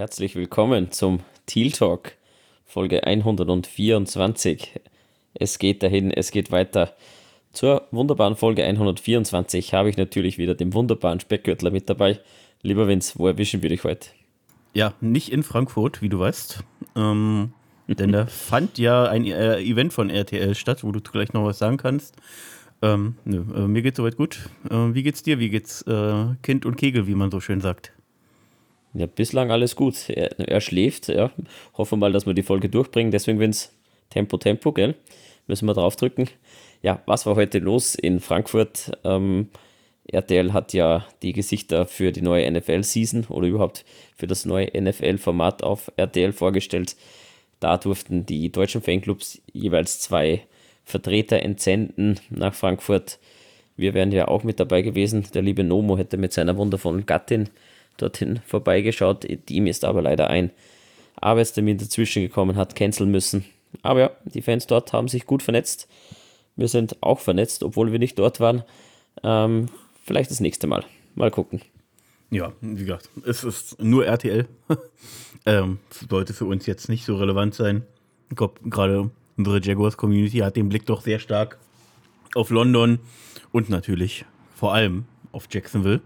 Herzlich willkommen zum Teal Talk, Folge 124. Es geht dahin, es geht weiter. Zur wunderbaren Folge 124 habe ich natürlich wieder den wunderbaren Speckgürtler mit dabei. Lieber Vince, wo erwischen wir dich heute? Ja, nicht in Frankfurt, wie du weißt. Ähm, denn da fand ja ein äh, Event von RTL statt, wo du gleich noch was sagen kannst. Ähm, nö, äh, mir geht's soweit gut. Äh, wie geht's dir? Wie geht's äh, Kind und Kegel, wie man so schön sagt? Ja, bislang alles gut. Er, er schläft, ja. Hoffen wir mal, dass wir die Folge durchbringen. Deswegen, wenn es Tempo, Tempo, gell? Müssen wir draufdrücken. Ja, was war heute los in Frankfurt? Ähm, RTL hat ja die Gesichter für die neue NFL-Season oder überhaupt für das neue NFL-Format auf RTL vorgestellt. Da durften die deutschen Fanclubs jeweils zwei Vertreter entsenden nach Frankfurt. Wir wären ja auch mit dabei gewesen. Der liebe Nomo hätte mit seiner wundervollen Gattin dorthin vorbeigeschaut. Ihm ist aber leider ein Arbeitstermin dazwischen gekommen, hat canceln müssen. Aber ja, die Fans dort haben sich gut vernetzt. Wir sind auch vernetzt, obwohl wir nicht dort waren. Ähm, vielleicht das nächste Mal. Mal gucken. Ja, wie gesagt, es ist nur RTL. ähm, sollte für uns jetzt nicht so relevant sein. Ich glaube, gerade unsere Jaguars-Community hat den Blick doch sehr stark auf London und natürlich vor allem auf Jacksonville.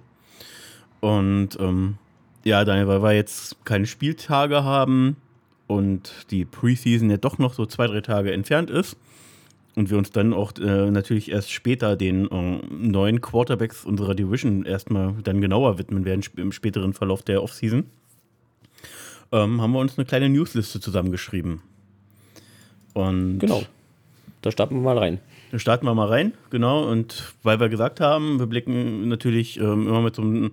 Und ähm, ja, Daniel, weil wir jetzt keine Spieltage haben und die Preseason ja doch noch so zwei, drei Tage entfernt ist und wir uns dann auch äh, natürlich erst später den äh, neuen Quarterbacks unserer Division erstmal dann genauer widmen werden im späteren Verlauf der Offseason, ähm, haben wir uns eine kleine Newsliste zusammengeschrieben. Und genau. Da starten wir mal rein. Da starten wir mal rein, genau. Und weil wir gesagt haben, wir blicken natürlich ähm, immer mit so einem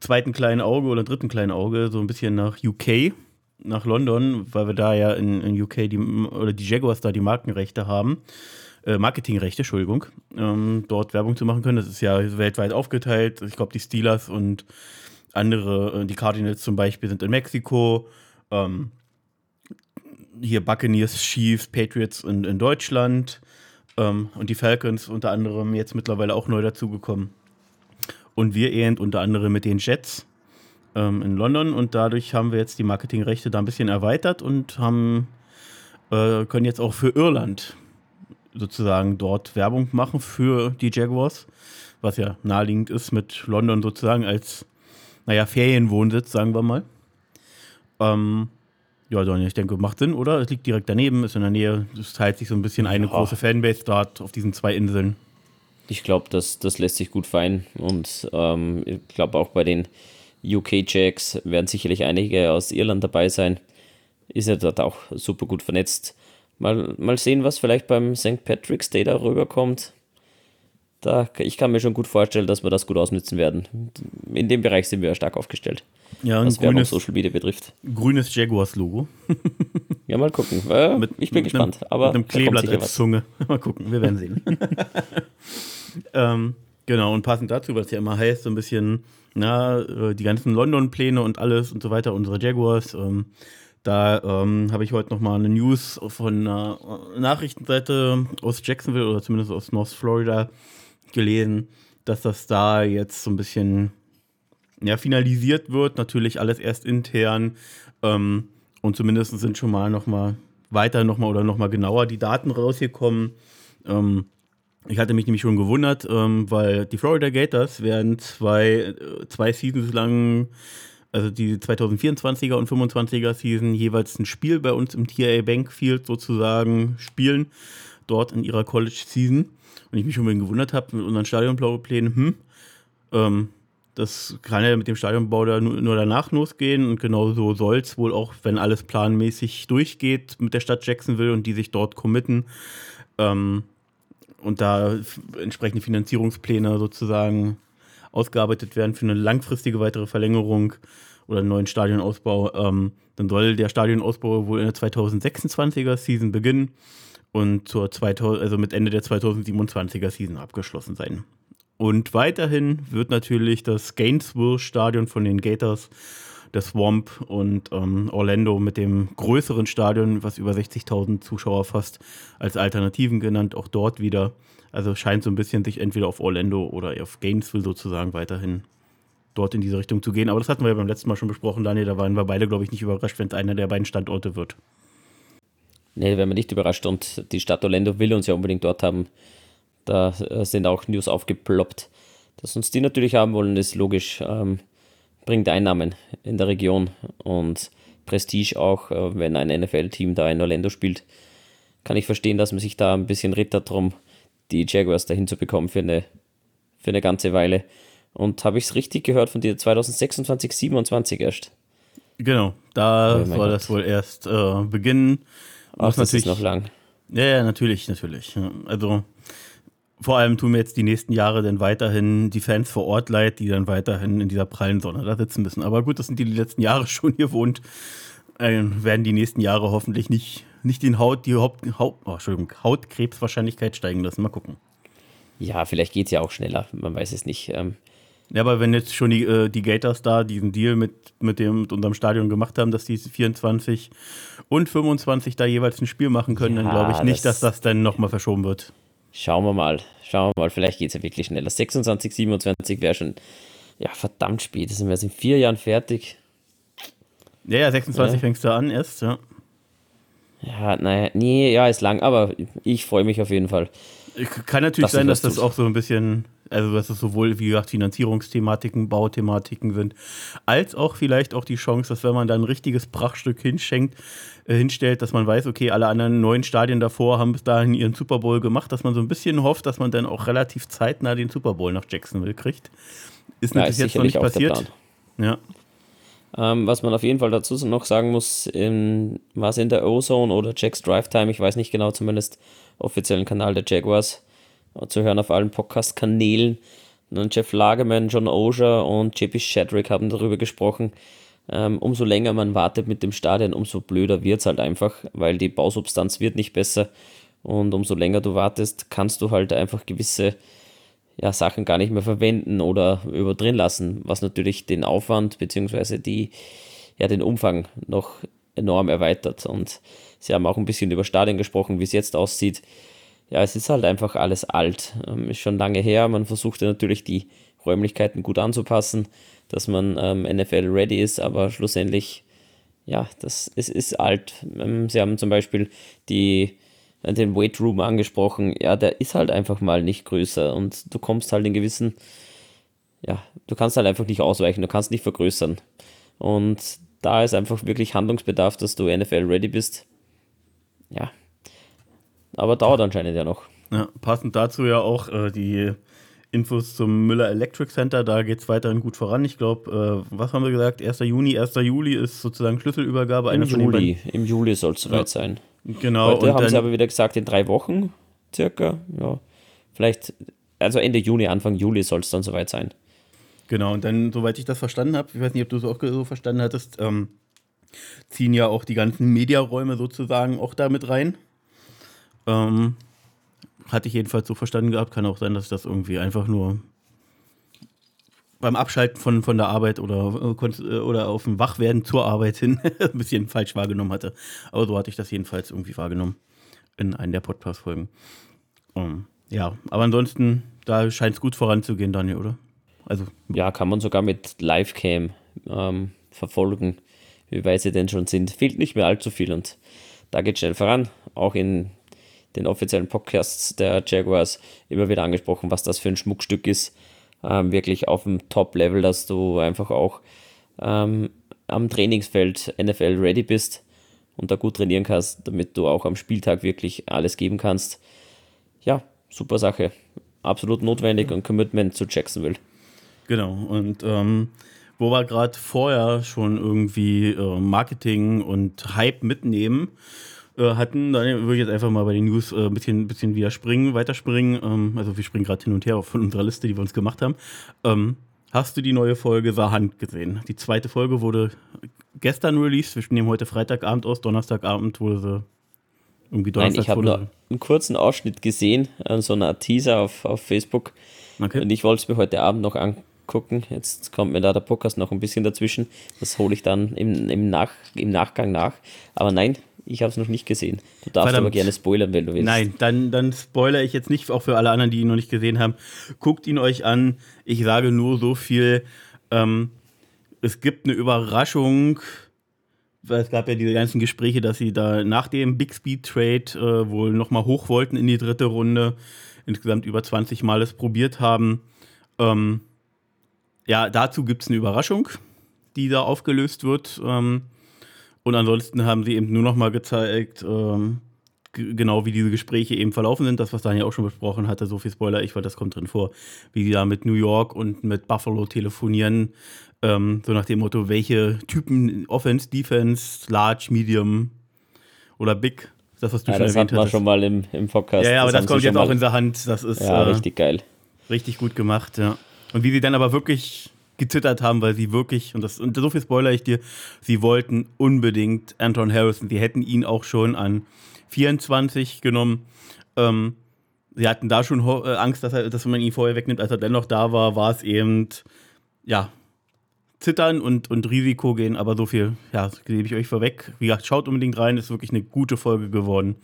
zweiten kleinen Auge oder dritten kleinen Auge so ein bisschen nach UK, nach London, weil wir da ja in, in UK die, oder die Jaguars da die Markenrechte haben. Äh, Marketingrechte, Entschuldigung, ähm, dort Werbung zu machen können. Das ist ja weltweit aufgeteilt. Ich glaube, die Steelers und andere, äh, die Cardinals zum Beispiel, sind in Mexiko. Ähm, hier Buccaneers, Chiefs, Patriots in, in Deutschland. Ähm, und die Falcons unter anderem jetzt mittlerweile auch neu dazugekommen. Und wir eben unter anderem mit den Jets ähm, in London. Und dadurch haben wir jetzt die Marketingrechte da ein bisschen erweitert und haben, äh, können jetzt auch für Irland sozusagen dort Werbung machen für die Jaguars. Was ja naheliegend ist mit London sozusagen als, naja, Ferienwohnsitz, sagen wir mal. Ähm, ja, Daniel, ich denke, macht Sinn, oder? Es liegt direkt daneben, ist in der Nähe. Es teilt sich so ein bisschen eine ja. große Fanbase dort auf diesen zwei Inseln. Ich glaube, das, das lässt sich gut fein. Und ähm, ich glaube, auch bei den UK-Jacks werden sicherlich einige aus Irland dabei sein. Ist ja dort auch super gut vernetzt. Mal, mal sehen, was vielleicht beim St. Patrick's Day da rüberkommt da, ich kann mir schon gut vorstellen, dass wir das gut ausnutzen werden. In dem Bereich sind wir stark aufgestellt. Ja, was grünes, Social Media betrifft. Grünes Jaguars-Logo. ja, mal gucken. Äh, mit, ich bin mit gespannt. Einem, aber mit einem Kleeblatt als Zunge. mal gucken, wir werden sehen. ähm, genau, und passend dazu, was ja immer heißt, so ein bisschen, na, äh, die ganzen London-Pläne und alles und so weiter, unsere Jaguars. Ähm, da ähm, habe ich heute nochmal eine News von einer Nachrichtenseite aus Jacksonville oder zumindest aus North Florida gelesen, dass das da jetzt so ein bisschen ja, finalisiert wird. Natürlich alles erst intern. Ähm, und zumindest sind schon mal nochmal weiter nochmal oder nochmal genauer die Daten rausgekommen. Ähm, ich hatte mich nämlich schon gewundert, ähm, weil die Florida Gators werden zwei, äh, zwei Seasons lang, also die 2024er und 25er Season, jeweils ein Spiel bei uns im TIA Bankfield sozusagen spielen, dort in ihrer College Season. Und ich mich schon gewundert habe mit unseren Stadionplänen, hm, ähm, das kann ja mit dem Stadionbau da nur, nur danach losgehen. Und genau so soll es wohl auch, wenn alles planmäßig durchgeht mit der Stadt Jacksonville und die sich dort committen. Ähm, und da entsprechende Finanzierungspläne sozusagen ausgearbeitet werden für eine langfristige weitere Verlängerung oder einen neuen Stadionausbau, ähm, dann soll der Stadionausbau wohl in der 2026er Season beginnen und zur 2000, also mit Ende der 2027er Season abgeschlossen sein. Und weiterhin wird natürlich das Gainesville Stadion von den Gators, das Swamp und ähm, Orlando mit dem größeren Stadion, was über 60.000 Zuschauer fasst, als Alternativen genannt, auch dort wieder. Also scheint so ein bisschen sich entweder auf Orlando oder auf Gainesville sozusagen weiterhin dort in diese Richtung zu gehen. Aber das hatten wir ja beim letzten Mal schon besprochen, Daniel. Da waren wir beide, glaube ich, nicht überrascht, wenn es einer der beiden Standorte wird. Nee, wären wir nicht überrascht. Und die Stadt Orlando will uns ja unbedingt dort haben. Da äh, sind auch News aufgeploppt. Dass uns die natürlich haben wollen, ist logisch. Ähm, bringt Einnahmen in der Region und Prestige auch, äh, wenn ein NFL-Team da in Orlando spielt. Kann ich verstehen, dass man sich da ein bisschen rittert drum, die Jaguars dahin zu bekommen für eine, für eine ganze Weile. Und habe ich es richtig gehört von dir, 2026, 27 erst? Genau, da oh soll Gott. das wohl erst äh, beginnen. Ach, das ist noch lang. Ja, ja, natürlich, natürlich. Also vor allem tun mir jetzt die nächsten Jahre dann weiterhin die Fans vor Ort leid, die dann weiterhin in dieser prallen Sonne da sitzen müssen. Aber gut, das sind die, die letzten Jahre schon hier wohnt. Äh, werden die nächsten Jahre hoffentlich nicht, nicht den Haut, die Haupt, Haut, oh, Entschuldigung, Hautkrebswahrscheinlichkeit steigen lassen. Mal gucken. Ja, vielleicht geht es ja auch schneller, man weiß es nicht. Ähm, ja, aber wenn jetzt schon die, äh, die Gators da diesen Deal mit, mit, dem, mit unserem Stadion gemacht haben, dass die 24 und 25 da jeweils ein Spiel machen können, ja, dann glaube ich nicht, das dass das dann nochmal verschoben wird. Schauen wir mal. Schauen wir mal. Vielleicht geht es ja wirklich schneller. 26, 27 wäre schon ja, verdammt spät. Das sind wir in vier Jahren fertig. Ja, ja, 26 ja. fängst du an erst, ja. Ja, naja, nee, ja, ist lang, aber ich freue mich auf jeden Fall. Kann natürlich sein, dass das auch so ein bisschen also, dass es sowohl, wie gesagt, Finanzierungsthematiken, Bauthematiken sind, als auch vielleicht auch die Chance, dass wenn man da ein richtiges Prachtstück hinschenkt, äh, hinstellt, dass man weiß, okay, alle anderen neuen Stadien davor haben bis dahin ihren Super Bowl gemacht, dass man so ein bisschen hofft, dass man dann auch relativ zeitnah den Super Bowl nach Jacksonville kriegt. Ist ja, natürlich ist jetzt noch nicht passiert. Ja. Ähm, was man auf jeden Fall dazu noch sagen muss, in, was in der O-Zone oder Jacks Drive Time, ich weiß nicht genau, zumindest offiziellen Kanal der Jaguars, zu hören auf allen Podcast-Kanälen. Jeff Lagerman, John Osher und JP Shadrick haben darüber gesprochen. Ähm, umso länger man wartet mit dem Stadion, umso blöder wird es halt einfach, weil die Bausubstanz wird nicht besser. Und umso länger du wartest, kannst du halt einfach gewisse ja, Sachen gar nicht mehr verwenden oder überdrehen lassen, was natürlich den Aufwand bzw. ja, den Umfang noch enorm erweitert. Und sie haben auch ein bisschen über Stadien gesprochen, wie es jetzt aussieht ja, es ist halt einfach alles alt. Ähm, ist schon lange her. Man versuchte natürlich die Räumlichkeiten gut anzupassen, dass man ähm, NFL ready ist, aber schlussendlich, ja, das, es ist alt. Ähm, sie haben zum Beispiel die, äh, den Weight Room angesprochen. Ja, der ist halt einfach mal nicht größer und du kommst halt in gewissen, ja, du kannst halt einfach nicht ausweichen, du kannst nicht vergrößern. Und da ist einfach wirklich Handlungsbedarf, dass du NFL ready bist. Ja, aber dauert anscheinend ja noch. Ja, passend dazu ja auch äh, die Infos zum Müller Electric Center. Da geht es weiterhin gut voran. Ich glaube, äh, was haben wir gesagt? 1. Juni, 1. Juli ist sozusagen Schlüsselübergabe. Im Juli, im Juli soll es soweit ja. sein. Genau. Heute haben sie aber wieder gesagt, in drei Wochen circa. Ja, vielleicht, also Ende Juni, Anfang Juli soll es dann soweit sein. Genau, und dann, soweit ich das verstanden habe, ich weiß nicht, ob du es auch so verstanden hattest, ähm, ziehen ja auch die ganzen Mediaräume sozusagen auch da mit rein. Ähm, hatte ich jedenfalls so verstanden gehabt. Kann auch sein, dass ich das irgendwie einfach nur beim Abschalten von, von der Arbeit oder, äh, äh, oder auf dem Wachwerden zur Arbeit hin ein bisschen falsch wahrgenommen hatte. Aber so hatte ich das jedenfalls irgendwie wahrgenommen in einer der Podcast-Folgen. Um, ähm, ja, aber ansonsten, da scheint es gut voranzugehen, Daniel, oder? Also, ja, kann man sogar mit Livecam ähm, verfolgen, wie weit sie denn schon sind. Fehlt nicht mehr allzu viel und da geht schnell voran. Auch in den offiziellen Podcasts der Jaguars immer wieder angesprochen, was das für ein Schmuckstück ist. Ähm, wirklich auf dem Top-Level, dass du einfach auch ähm, am Trainingsfeld NFL ready bist und da gut trainieren kannst, damit du auch am Spieltag wirklich alles geben kannst. Ja, super Sache. Absolut notwendig und Commitment zu Jacksonville. Genau, und ähm, wo wir gerade vorher schon irgendwie äh, Marketing und Hype mitnehmen, äh, hatten. Dann würde ich jetzt einfach mal bei den News äh, ein bisschen, bisschen wieder springen, weiterspringen. Ähm, also wir springen gerade hin und her von unserer Liste, die wir uns gemacht haben. Ähm, hast du die neue Folge Sahand gesehen? Die zweite Folge wurde gestern released. Wir nehmen heute Freitagabend aus. Donnerstagabend wurde sie irgendwie Donnerstag. Nein, ich habe nur einen kurzen Ausschnitt gesehen, äh, so eine Teaser auf, auf Facebook. Okay. Und ich wollte es mir heute Abend noch angucken. Jetzt kommt mir da der Podcast noch ein bisschen dazwischen. Das hole ich dann im, im, nach, im Nachgang nach. Aber nein, ich habe es noch nicht gesehen. Du darfst Verdammt. aber gerne spoilern, wenn du willst. Nein, dann, dann spoilere ich jetzt nicht, auch für alle anderen, die ihn noch nicht gesehen haben. Guckt ihn euch an. Ich sage nur so viel. Ähm, es gibt eine Überraschung, weil es gab ja diese ganzen Gespräche, dass sie da nach dem Big Speed Trade äh, wohl nochmal hoch wollten in die dritte Runde. Insgesamt über 20 Mal es probiert haben. Ähm, ja, dazu gibt es eine Überraschung, die da aufgelöst wird. Ähm, und ansonsten haben sie eben nur nochmal gezeigt, ähm, genau wie diese Gespräche eben verlaufen sind, das, was Daniel auch schon besprochen hatte, so viel Spoiler, ich, weil das kommt drin vor, wie die da mit New York und mit Buffalo telefonieren, ähm, so nach dem Motto, welche Typen Offense, Defense, Large, Medium oder Big, das, was du ja, schon das erwähnt hast. Das schon mal im, im Podcast. Ja, ja, aber das, das kommt jetzt auch in der Hand, das ist ja, äh, richtig geil. Richtig gut gemacht, ja. Und wie sie dann aber wirklich gezittert haben, weil sie wirklich, und, das, und so viel spoiler ich dir, sie wollten unbedingt Anton Harrison. Sie hätten ihn auch schon an 24 genommen. Ähm, sie hatten da schon äh, Angst, dass, er, dass man ihn vorher wegnimmt. Als er dennoch da war, war es eben, ja, Zittern und, und Risiko gehen. Aber so viel, ja, gebe ich euch vorweg. Wie gesagt, schaut unbedingt rein, ist wirklich eine gute Folge geworden.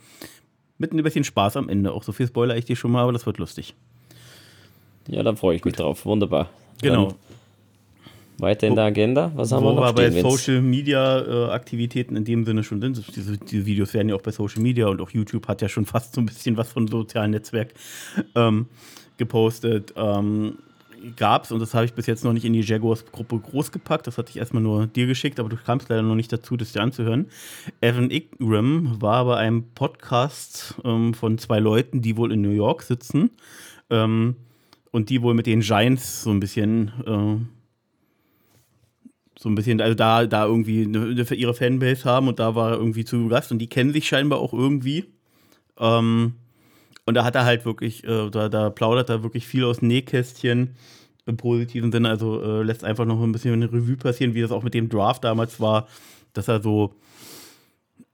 Mit ein bisschen Spaß am Ende. Auch so viel spoiler ich dir schon mal, aber das wird lustig. Ja, dann freue ich mich drauf. Wunderbar. Genau. Dann weiter in der Agenda, was haben wir noch? Wir bei Social Media äh, Aktivitäten in dem Sinne schon sind. Diese, diese, Videos werden ja auch bei Social Media und auch YouTube hat ja schon fast so ein bisschen was von sozialen Netzwerk ähm, gepostet. Ähm, gab es, und das habe ich bis jetzt noch nicht in die Jaguars-Gruppe groß gepackt, das hatte ich erstmal nur dir geschickt, aber du kamst leider noch nicht dazu, das dir anzuhören. Evan Ingram war bei einem Podcast ähm, von zwei Leuten, die wohl in New York sitzen ähm, und die wohl mit den Giants so ein bisschen äh, so ein bisschen, also da, da irgendwie eine, ihre Fanbase haben und da war er irgendwie zu Gast und die kennen sich scheinbar auch irgendwie. Ähm, und da hat er halt wirklich, äh, da, da plaudert er wirklich viel aus Nähkästchen im positiven Sinne, also äh, lässt einfach noch ein bisschen eine Revue passieren, wie das auch mit dem Draft damals war, dass er so,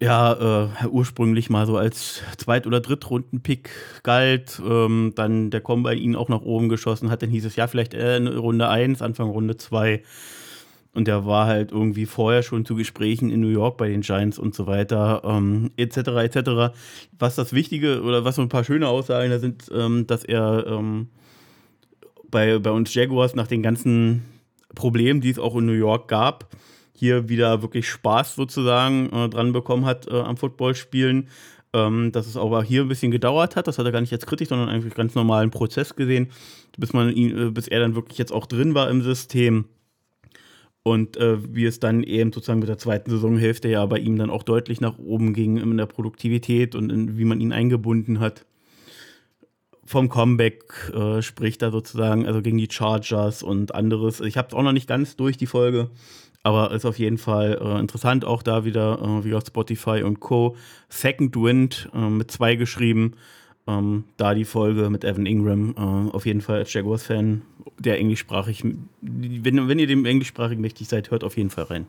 ja, äh, ursprünglich mal so als Zweit- oder Drittrunden-Pick galt, ähm, dann der Combine ihn auch nach oben geschossen hat, dann hieß es ja vielleicht äh, Runde 1, Anfang Runde 2 und der war halt irgendwie vorher schon zu Gesprächen in New York bei den Giants und so weiter, ähm, etc. etc. Was das Wichtige oder was so ein paar schöne Aussagen da sind, ähm, dass er ähm, bei, bei uns Jaguars nach den ganzen Problemen, die es auch in New York gab, hier wieder wirklich Spaß sozusagen äh, dran bekommen hat äh, am Footballspielen. Ähm, dass es aber hier ein bisschen gedauert hat, das hat er gar nicht jetzt kritisch, sondern eigentlich ganz normalen Prozess gesehen, bis man ihn, äh, bis er dann wirklich jetzt auch drin war im System und äh, wie es dann eben sozusagen mit der zweiten Saisonhälfte ja bei ihm dann auch deutlich nach oben ging in der Produktivität und in, wie man ihn eingebunden hat. Vom Comeback äh, spricht er sozusagen, also gegen die Chargers und anderes. Ich habe es auch noch nicht ganz durch, die Folge, aber ist auf jeden Fall äh, interessant. Auch da wieder, äh, wie auf Spotify und Co. Second Wind äh, mit zwei geschrieben. Ähm, da die Folge mit Evan Ingram äh, auf jeden Fall als Jaguars-Fan, der englischsprachig, wenn, wenn ihr dem englischsprachigen mächtig seid, hört auf jeden Fall rein.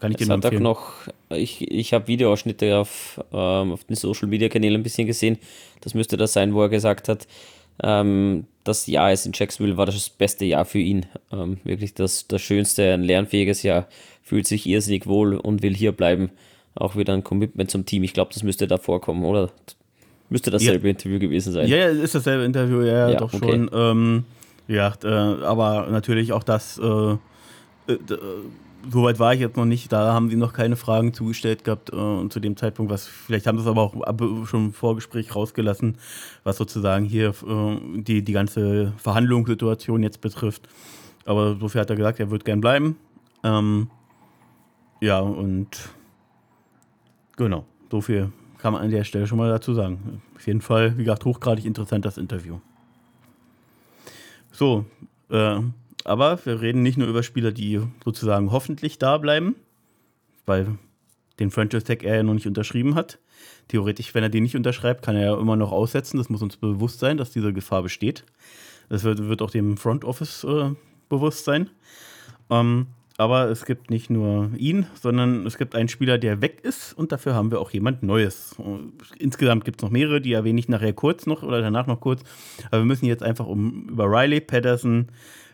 kann ich nur empfehlen. Noch, ich ich habe Videoausschnitte auf, ähm, auf den Social-Media-Kanälen ein bisschen gesehen. Das müsste das sein, wo er gesagt hat, ähm, das Jahr ist in Jacksonville war das beste Jahr für ihn. Ähm, wirklich das, das schönste, ein lernfähiges Jahr. Fühlt sich irrsinnig wohl und will hier bleiben. Auch wieder ein Commitment zum Team. Ich glaube, das müsste da vorkommen, oder? Müsste dasselbe ja. Interview gewesen sein. Ja, ja, ist dasselbe Interview, ja, ja doch okay. schon. Ähm, ja, äh, aber natürlich auch das, äh, äh, soweit war ich jetzt noch nicht, da haben sie noch keine Fragen zugestellt gehabt äh, zu dem Zeitpunkt, was vielleicht haben sie es aber auch schon im Vorgespräch rausgelassen, was sozusagen hier äh, die, die ganze Verhandlungssituation jetzt betrifft. Aber sofern hat er gesagt, er wird gern bleiben. Ähm, ja, und genau, so viel kann man an der Stelle schon mal dazu sagen. Auf jeden Fall, wie gesagt, hochgradig interessant das Interview. So, äh, aber wir reden nicht nur über Spieler, die sozusagen hoffentlich da bleiben, weil den Franchise Tag er ja noch nicht unterschrieben hat. Theoretisch, wenn er den nicht unterschreibt, kann er ja immer noch aussetzen. Das muss uns bewusst sein, dass diese Gefahr besteht. Das wird, wird auch dem Front Office äh, bewusst sein. Ähm, aber es gibt nicht nur ihn, sondern es gibt einen Spieler, der weg ist und dafür haben wir auch jemand Neues. Insgesamt gibt es noch mehrere, die erwähne ich nachher kurz noch oder danach noch kurz. Aber wir müssen jetzt einfach um, über Riley Patterson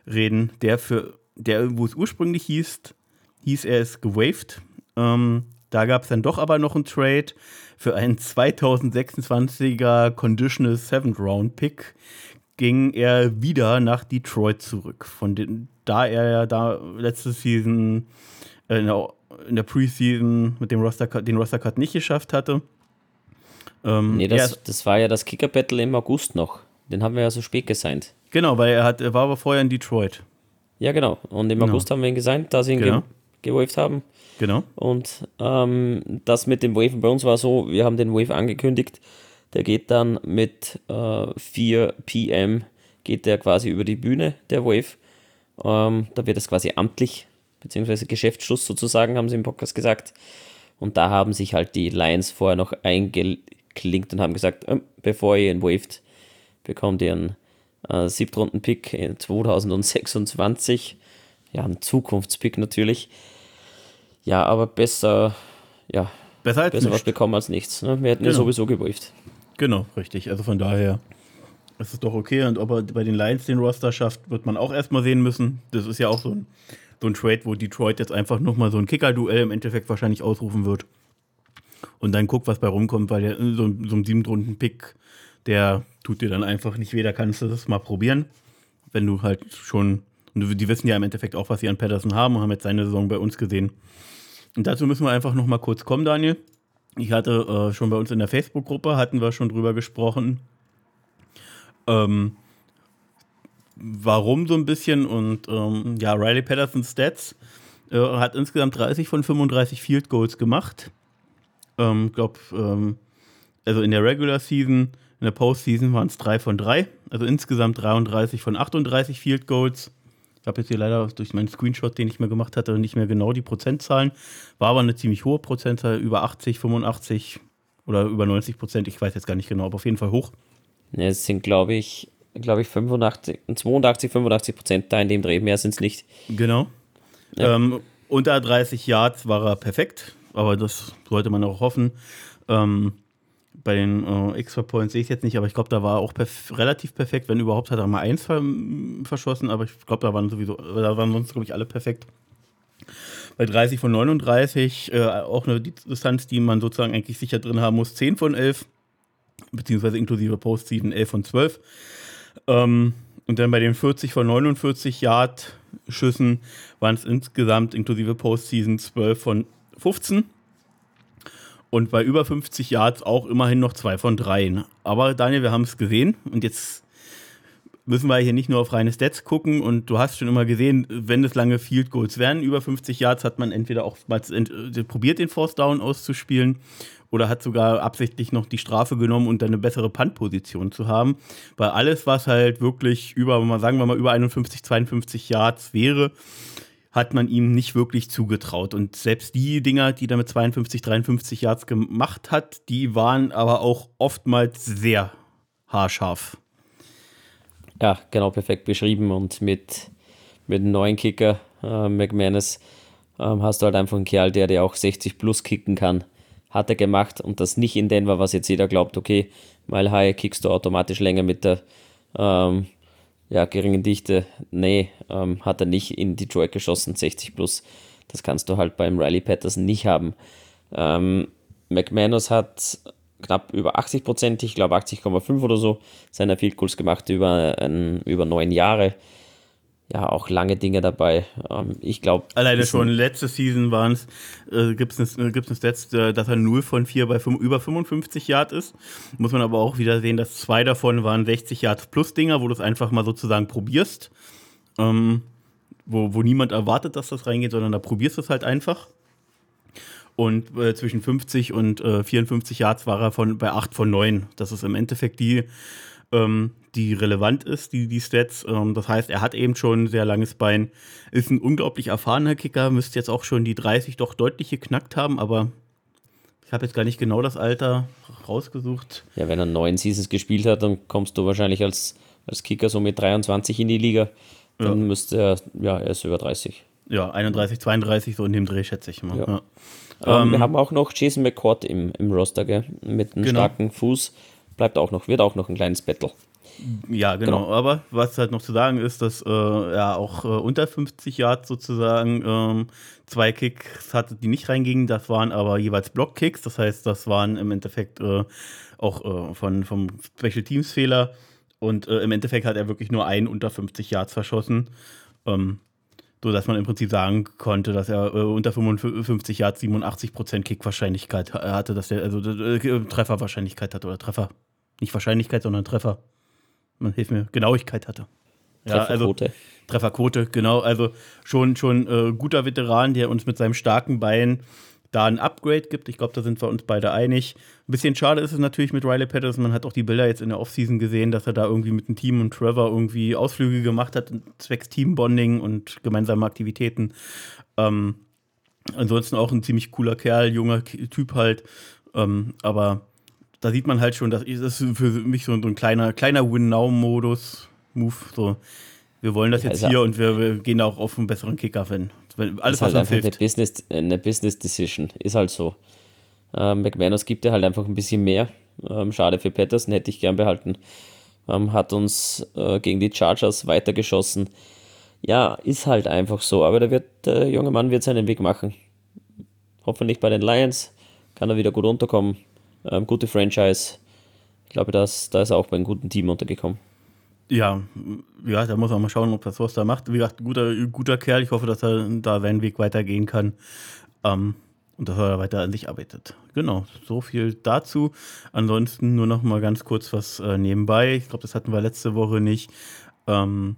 reden, der für, der, wo es ursprünglich hieß, hieß er ist gewaved. Ähm, da gab es dann doch aber noch einen Trade für einen 2026er Conditional Seventh Round Pick ging er wieder nach Detroit zurück. Von den, da er ja da letzte Season äh, in der, in der Preseason mit dem Roster den Roster Cut nicht geschafft hatte. Ähm, nee, das, das war ja das Kicker Battle im August noch. Den haben wir ja so spät gesigned. Genau, weil er, hat, er war aber vorher in Detroit. Ja, genau. Und im genau. August haben wir ihn gesigned, da sie ihn genau. ge gewaved haben. Genau. Und ähm, das mit dem Wave bei uns war so, wir haben den Wave angekündigt, der geht dann mit äh, 4 PM, geht der quasi über die Bühne, der Wave. Ähm, da wird das quasi amtlich, beziehungsweise Geschäftsschluss sozusagen, haben sie im Podcast gesagt. Und da haben sich halt die Lions vorher noch eingeklinkt und haben gesagt, äh, bevor ihr ihn waved, bekommt ihr einen äh, Siebtrunden-Pick in 2026. Ja, ein Zukunftspick natürlich. Ja, aber besser, ja, besser, als besser was bekommen als nichts. Ne? Wir hätten genau. ja sowieso gewolft. Genau, richtig. Also von daher ist es doch okay. Und ob er bei den Lions den Roster schafft, wird man auch erstmal sehen müssen. Das ist ja auch so ein, so ein Trade, wo Detroit jetzt einfach nochmal so ein Kicker-Duell im Endeffekt wahrscheinlich ausrufen wird. Und dann guckt, was bei rumkommt, weil der, so, so ein Siebentrunden-Pick, der tut dir dann einfach nicht weh. Da kannst du das mal probieren. Wenn du halt schon, und die wissen ja im Endeffekt auch, was sie an Patterson haben und haben jetzt seine Saison bei uns gesehen. Und dazu müssen wir einfach nochmal kurz kommen, Daniel. Ich hatte äh, schon bei uns in der Facebook-Gruppe, hatten wir schon drüber gesprochen, ähm, warum so ein bisschen. Und ähm, ja, Riley Patterson's Stats äh, hat insgesamt 30 von 35 Field Goals gemacht. Ich ähm, glaube, ähm, also in der Regular Season, in der Postseason waren es 3 von 3. Also insgesamt 33 von 38 Field Goals. Ich habe jetzt hier leider durch meinen Screenshot, den ich mir gemacht hatte, nicht mehr genau die Prozentzahlen. War aber eine ziemlich hohe Prozentzahl, über 80, 85 oder über 90 Prozent. Ich weiß jetzt gar nicht genau, aber auf jeden Fall hoch. Ja, es sind, glaube ich, glaube ich, 85, 82, 85 Prozent da in dem Dreh. Mehr sind es nicht. Genau. Ja. Ähm, unter 30 Yards war er perfekt, aber das sollte man auch hoffen. Ähm, bei den äh, Extra Points sehe ich jetzt nicht, aber ich glaube, da war auch perf relativ perfekt. Wenn überhaupt, hat er mal eins ver verschossen, aber ich glaube, da waren sowieso, da waren sonst, glaube ich, alle perfekt. Bei 30 von 39, äh, auch eine Distanz, die man sozusagen eigentlich sicher drin haben muss, 10 von 11, beziehungsweise inklusive Postseason 11 von 12. Ähm, und dann bei den 40 von 49 Yard Schüssen waren es insgesamt inklusive Postseason 12 von 15. Und bei über 50 Yards auch immerhin noch zwei von drei. Ne? Aber Daniel, wir haben es gesehen und jetzt müssen wir hier nicht nur auf reine Stats gucken und du hast schon immer gesehen, wenn es lange Field Goals werden, über 50 Yards, hat man entweder auch mal äh, probiert, den Force Down auszuspielen oder hat sogar absichtlich noch die Strafe genommen und dann eine bessere Punt-Position zu haben. Weil alles, was halt wirklich über, sagen wir mal, über 51, 52 Yards wäre, hat man ihm nicht wirklich zugetraut. Und selbst die Dinger, die er mit 52, 53 Yards gemacht hat, die waren aber auch oftmals sehr haarscharf. Ja, genau, perfekt beschrieben. Und mit, mit dem neuen Kicker, äh, McManus, äh, hast du halt einfach einen Kerl, der dir auch 60 plus kicken kann. Hat er gemacht und das nicht in Denver, was jetzt jeder glaubt, okay, Mile High kickst du automatisch länger mit der ähm, ja, geringen Dichte, nee, ähm, hat er nicht in Detroit geschossen, 60 plus. Das kannst du halt beim Riley Patterson nicht haben. Ähm, McManus hat knapp über 80 Prozent, ich glaube 80,5 oder so, seiner Field Goals gemacht über, ein, über neun Jahre ja auch lange Dinge dabei. Ähm, ich glaube. Alleine schon letzte Season waren es, äh, gibt es eine, gibt's Stats, äh, dass er 0 von 4 bei 5, über 55 Yard ist. Muss man aber auch wieder sehen, dass zwei davon waren 60 Yards plus Dinger, wo du es einfach mal sozusagen probierst. Ähm, wo, wo niemand erwartet, dass das reingeht, sondern da probierst du es halt einfach. Und äh, zwischen 50 und äh, 54 Yards war er von, bei 8 von 9. Das ist im Endeffekt die ähm, die relevant ist, die, die Stats. Ähm, das heißt, er hat eben schon ein sehr langes Bein, ist ein unglaublich erfahrener Kicker, müsste jetzt auch schon die 30 doch deutlich geknackt haben, aber ich habe jetzt gar nicht genau das Alter rausgesucht. Ja, wenn er neun Seasons gespielt hat, dann kommst du wahrscheinlich als, als Kicker so mit 23 in die Liga. Dann ja. müsste er, ja, er ist über 30. Ja, 31, 32, so in dem Dreh, schätze ich mal. Ja. Ja. Ähm, ähm, wir haben auch noch Jason McCourt im, im Roster, gell? mit einem genau. starken Fuß. Bleibt auch noch, wird auch noch ein kleines Battle. Ja, genau. genau. Aber was halt noch zu sagen ist, dass äh, er auch äh, unter 50 Yards sozusagen ähm, zwei Kicks hatte, die nicht reingingen. Das waren aber jeweils Blockkicks. Das heißt, das waren im Endeffekt äh, auch äh, von, vom Special Teams Fehler. Und äh, im Endeffekt hat er wirklich nur einen unter 50 Yards verschossen. Ähm, so dass man im Prinzip sagen konnte, dass er äh, unter 55 Yards 87% Kickwahrscheinlichkeit hatte, dass er also äh, Trefferwahrscheinlichkeit hatte oder Treffer. Nicht Wahrscheinlichkeit, sondern Treffer. Man hilft mir, Genauigkeit hatte. Ja, Trefferquote. Also, Trefferquote, genau. Also schon, schon äh, guter Veteran, der uns mit seinem starken Bein da ein Upgrade gibt. Ich glaube, da sind wir uns beide einig. Ein bisschen schade ist es natürlich mit Riley Patterson. Man hat auch die Bilder jetzt in der Offseason gesehen, dass er da irgendwie mit dem Team und Trevor irgendwie Ausflüge gemacht hat, zwecks Teambonding und gemeinsame Aktivitäten. Ähm, ansonsten auch ein ziemlich cooler Kerl, junger Typ halt. Ähm, aber da sieht man halt schon, das ist für mich so, ein kleiner, kleiner Win-Now-Modus, Move. So, wir wollen das jetzt also, hier und wir, wir, gehen auch auf einen besseren Kicker, wenn alles, ist halt einfach hilft. Eine Business, eine Business Decision, ist halt so. Ähm, McManus gibt ja halt einfach ein bisschen mehr. Ähm, schade für Patterson, hätte ich gern behalten. Ähm, hat uns äh, gegen die Chargers weitergeschossen. Ja, ist halt einfach so. Aber der, wird, der junge Mann wird seinen Weg machen. Hoffentlich bei den Lions kann er wieder gut unterkommen. Ähm, gute Franchise. Ich glaube, das, da ist er auch bei einem guten Team untergekommen. Ja, ja, da muss man mal schauen, ob das was da macht. Wie gesagt, guter, guter Kerl. Ich hoffe, dass er da seinen Weg weitergehen kann. Ähm, und dass er weiter an sich arbeitet. Genau, so viel dazu. Ansonsten nur noch mal ganz kurz was äh, nebenbei. Ich glaube, das hatten wir letzte Woche nicht. Ähm,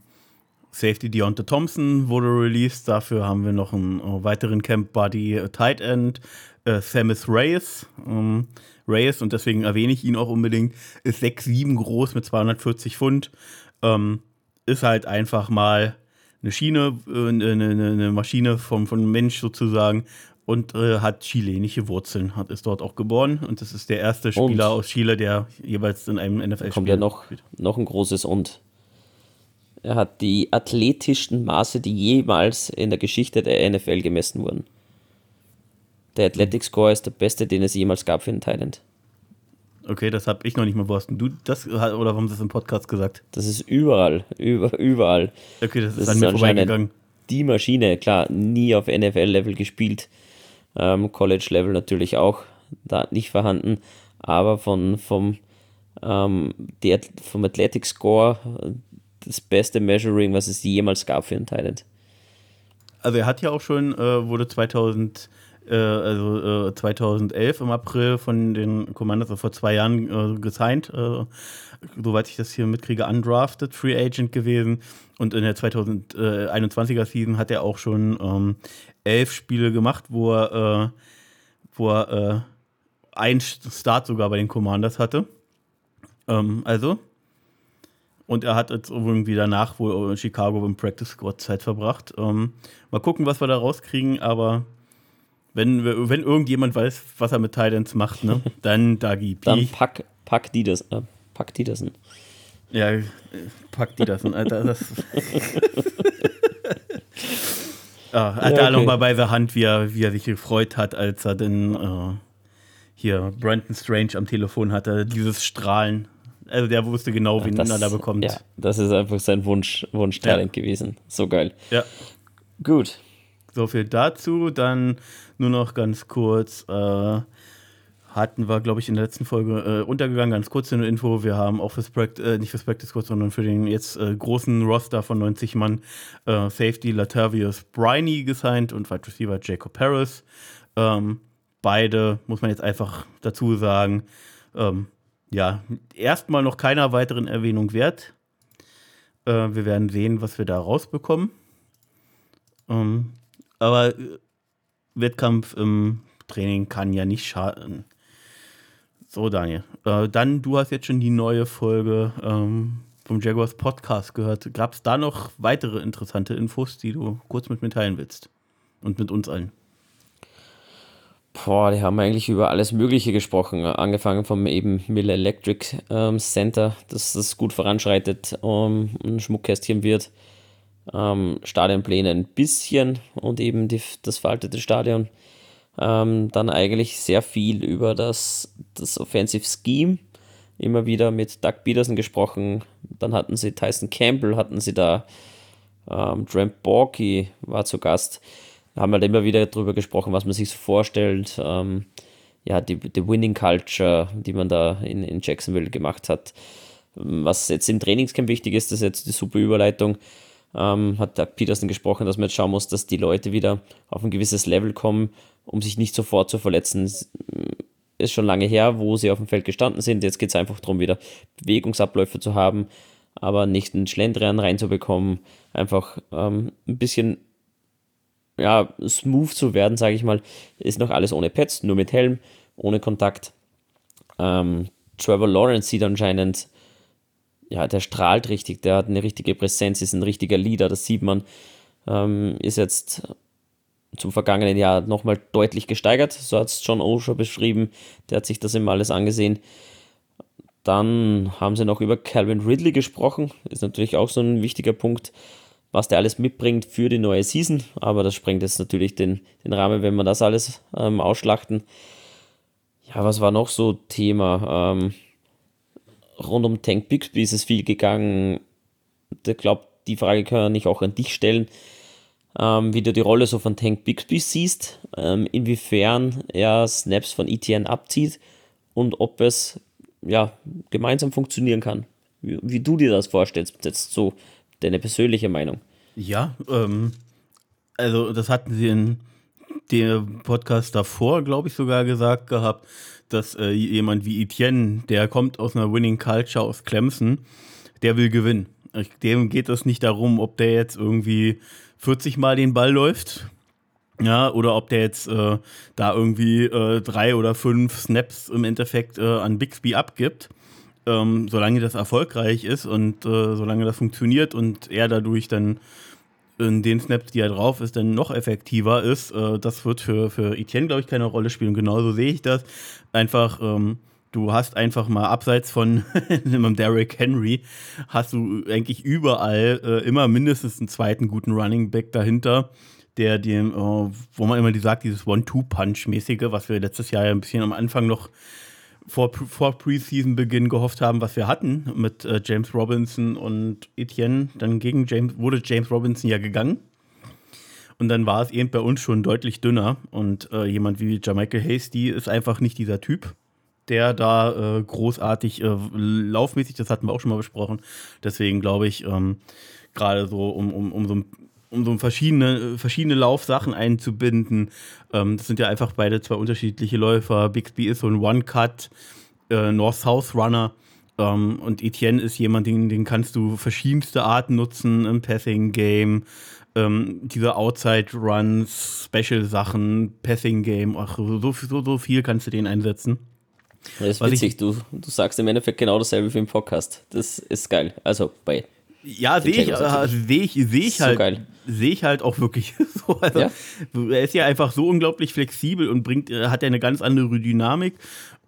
Safety Deontay Thompson wurde released. Dafür haben wir noch einen weiteren Camp Buddy uh, Tight End, äh, Samus Reyes. Ähm, Reyes, und deswegen erwähne ich ihn auch unbedingt, ist 6'7 groß mit 240 Pfund. Ähm, ist halt einfach mal eine Schiene, äh, eine, eine Maschine vom, vom Mensch sozusagen und äh, hat chilenische Wurzeln, hat ist dort auch geboren und das ist der erste Spieler und aus Chile, der jeweils in einem NFL spielt. Kommt ja noch, noch ein großes Und. Er hat die athletischsten Maße, die jemals in der Geschichte der NFL gemessen wurden. Der Athletic Score ist der beste, den es jemals gab für einen Thailand. Okay, das habe ich noch nicht mal. Wo hast du das oder warum das im Podcast gesagt? Das ist überall, über, überall. Okay, das, das ist an mir vorbeigegangen. Die Maschine, klar, nie auf NFL-Level gespielt. Ähm, College-Level natürlich auch da nicht vorhanden. Aber von, vom, ähm, der, vom Athletic Score das beste Measuring, was es jemals gab für einen Thailand. Also er hat ja auch schon, äh, wurde 2000 äh, also äh, 2011 im April von den Commanders, also vor zwei Jahren äh, gesigned, äh, soweit ich das hier mitkriege, undrafted Free Agent gewesen. Und in der 2021er Season hat er auch schon ähm, elf Spiele gemacht, wo er, äh, wo er äh, einen Start sogar bei den Commanders hatte. Ähm, also, und er hat jetzt irgendwie danach wohl in Chicago im Practice Squad Zeit verbracht. Ähm, mal gucken, was wir da rauskriegen, aber wenn, wenn irgendjemand weiß, was er mit Titans macht, ne, dann Dagi P. Dann pack, pack die das, äh, pack die das. Ja, äh, pack die das. Alter, das ah, hat ja, okay. nochmal bei der Hand, wie er, wie er sich gefreut hat, als er den äh, hier Brandon Strange am Telefon hatte, dieses Strahlen. Also der wusste genau, wen das, er da bekommt. Ja, das ist einfach sein Wunsch, Wunschtalent ja. gewesen. So geil. Ja. Gut. So viel dazu. Dann nur noch ganz kurz. Äh, hatten wir, glaube ich, in der letzten Folge äh, untergegangen. Ganz kurz eine Info. Wir haben auch fürs Projekt, äh, nicht fürs Practice Squad, sondern für den jetzt äh, großen Roster von 90 Mann äh, Safety Latavius Briney gesigned und Wide Receiver Jacob Harris. Ähm, beide, muss man jetzt einfach dazu sagen, ähm, ja, erstmal noch keiner weiteren Erwähnung wert. Äh, wir werden sehen, was wir da rausbekommen. Ähm, aber äh, Wettkampf im Training kann ja nicht schaden. So, Daniel. Äh, dann, du hast jetzt schon die neue Folge ähm, vom Jaguars Podcast gehört. Gab es da noch weitere interessante Infos, die du kurz mit mir teilen willst? Und mit uns allen? Boah, die haben eigentlich über alles Mögliche gesprochen. Angefangen vom eben Mill Electric ähm, Center, dass das gut voranschreitet, um ein Schmuckkästchen wird ähm, Stadionpläne ein bisschen und eben die, das veraltete Stadion. Ähm, dann eigentlich sehr viel über das, das Offensive Scheme. Immer wieder mit Doug Peterson gesprochen. Dann hatten sie Tyson Campbell, hatten sie da. Ähm, Trent Borky war zu Gast. Haben halt immer wieder darüber gesprochen, was man sich so vorstellt. Ähm, ja, die, die Winning Culture, die man da in, in Jacksonville gemacht hat. Was jetzt im Trainingscamp wichtig ist, das ist jetzt die super Überleitung, ähm, hat Doug Peterson gesprochen, dass man jetzt schauen muss, dass die Leute wieder auf ein gewisses Level kommen, um sich nicht sofort zu verletzen. Ist schon lange her, wo sie auf dem Feld gestanden sind. Jetzt geht es einfach darum, wieder Bewegungsabläufe zu haben, aber nicht einen Schlendrian reinzubekommen. Einfach ähm, ein bisschen ja, smooth zu werden, sage ich mal. Ist noch alles ohne Pets, nur mit Helm, ohne Kontakt. Ähm, Trevor Lawrence sieht anscheinend ja, der strahlt richtig, der hat eine richtige Präsenz, ist ein richtiger Leader, das sieht man. Ähm, ist jetzt zum vergangenen Jahr nochmal deutlich gesteigert, so hat es John Osher beschrieben, der hat sich das immer alles angesehen. Dann haben sie noch über Calvin Ridley gesprochen, ist natürlich auch so ein wichtiger Punkt, was der alles mitbringt für die neue Season, aber das sprengt jetzt natürlich den, den Rahmen, wenn wir das alles ähm, ausschlachten. Ja, was war noch so Thema? Ähm, rund um Tank Bixby ist es viel gegangen. Ich glaube, die Frage kann ich auch an dich stellen, ähm, wie du die Rolle so von Tank Bixby siehst, ähm, inwiefern er Snaps von ETN abzieht und ob es ja, gemeinsam funktionieren kann. Wie, wie du dir das vorstellst, jetzt so deine persönliche Meinung. Ja, ähm, also das hatten sie in dem Podcast davor, glaube ich, sogar gesagt gehabt, dass äh, jemand wie Etienne, der kommt aus einer Winning Culture aus Clemson, der will gewinnen. Dem geht es nicht darum, ob der jetzt irgendwie 40 Mal den Ball läuft, ja, oder ob der jetzt äh, da irgendwie äh, drei oder fünf Snaps im Endeffekt äh, an Bixby abgibt. Ähm, solange das erfolgreich ist und äh, solange das funktioniert und er dadurch dann in den Snaps, die er drauf ist, dann noch effektiver ist. Äh, das wird für, für Etienne, glaube ich, keine Rolle spielen. genauso sehe ich das. Einfach, ähm, du hast einfach mal abseits von Derrick Henry, hast du eigentlich überall äh, immer mindestens einen zweiten guten Running Back dahinter, der dem, äh, wo man immer die sagt, dieses One-Two-Punch-mäßige, was wir letztes Jahr ja ein bisschen am Anfang noch vor, vor Preseason-Beginn gehofft haben, was wir hatten mit äh, James Robinson und Etienne. Dann gegen James, wurde James Robinson ja gegangen. Und dann war es eben bei uns schon deutlich dünner. Und äh, jemand wie Jamichael Hasty ist einfach nicht dieser Typ, der da äh, großartig äh, laufmäßig, das hatten wir auch schon mal besprochen. Deswegen glaube ich, ähm, gerade so um, um, um so ein um so verschiedene, verschiedene Laufsachen einzubinden. Ähm, das sind ja einfach beide zwei unterschiedliche Läufer. Bixby ist so ein One-Cut, äh, North-South-Runner. Ähm, und Etienne ist jemand, den, den kannst du verschiedenste Arten nutzen im Passing-Game. Ähm, diese Outside-Runs, Special-Sachen, Passing-Game, ach, so, so, so viel kannst du den einsetzen. Das ist witzig, du, du sagst im Endeffekt genau dasselbe wie im Podcast. Das ist geil. Also bei ja, sehe ich, äh, seh ich, seh ich, halt, sehe ich halt auch wirklich so. Also, ja? Er ist ja einfach so unglaublich flexibel und bringt, äh, hat ja eine ganz andere Dynamik.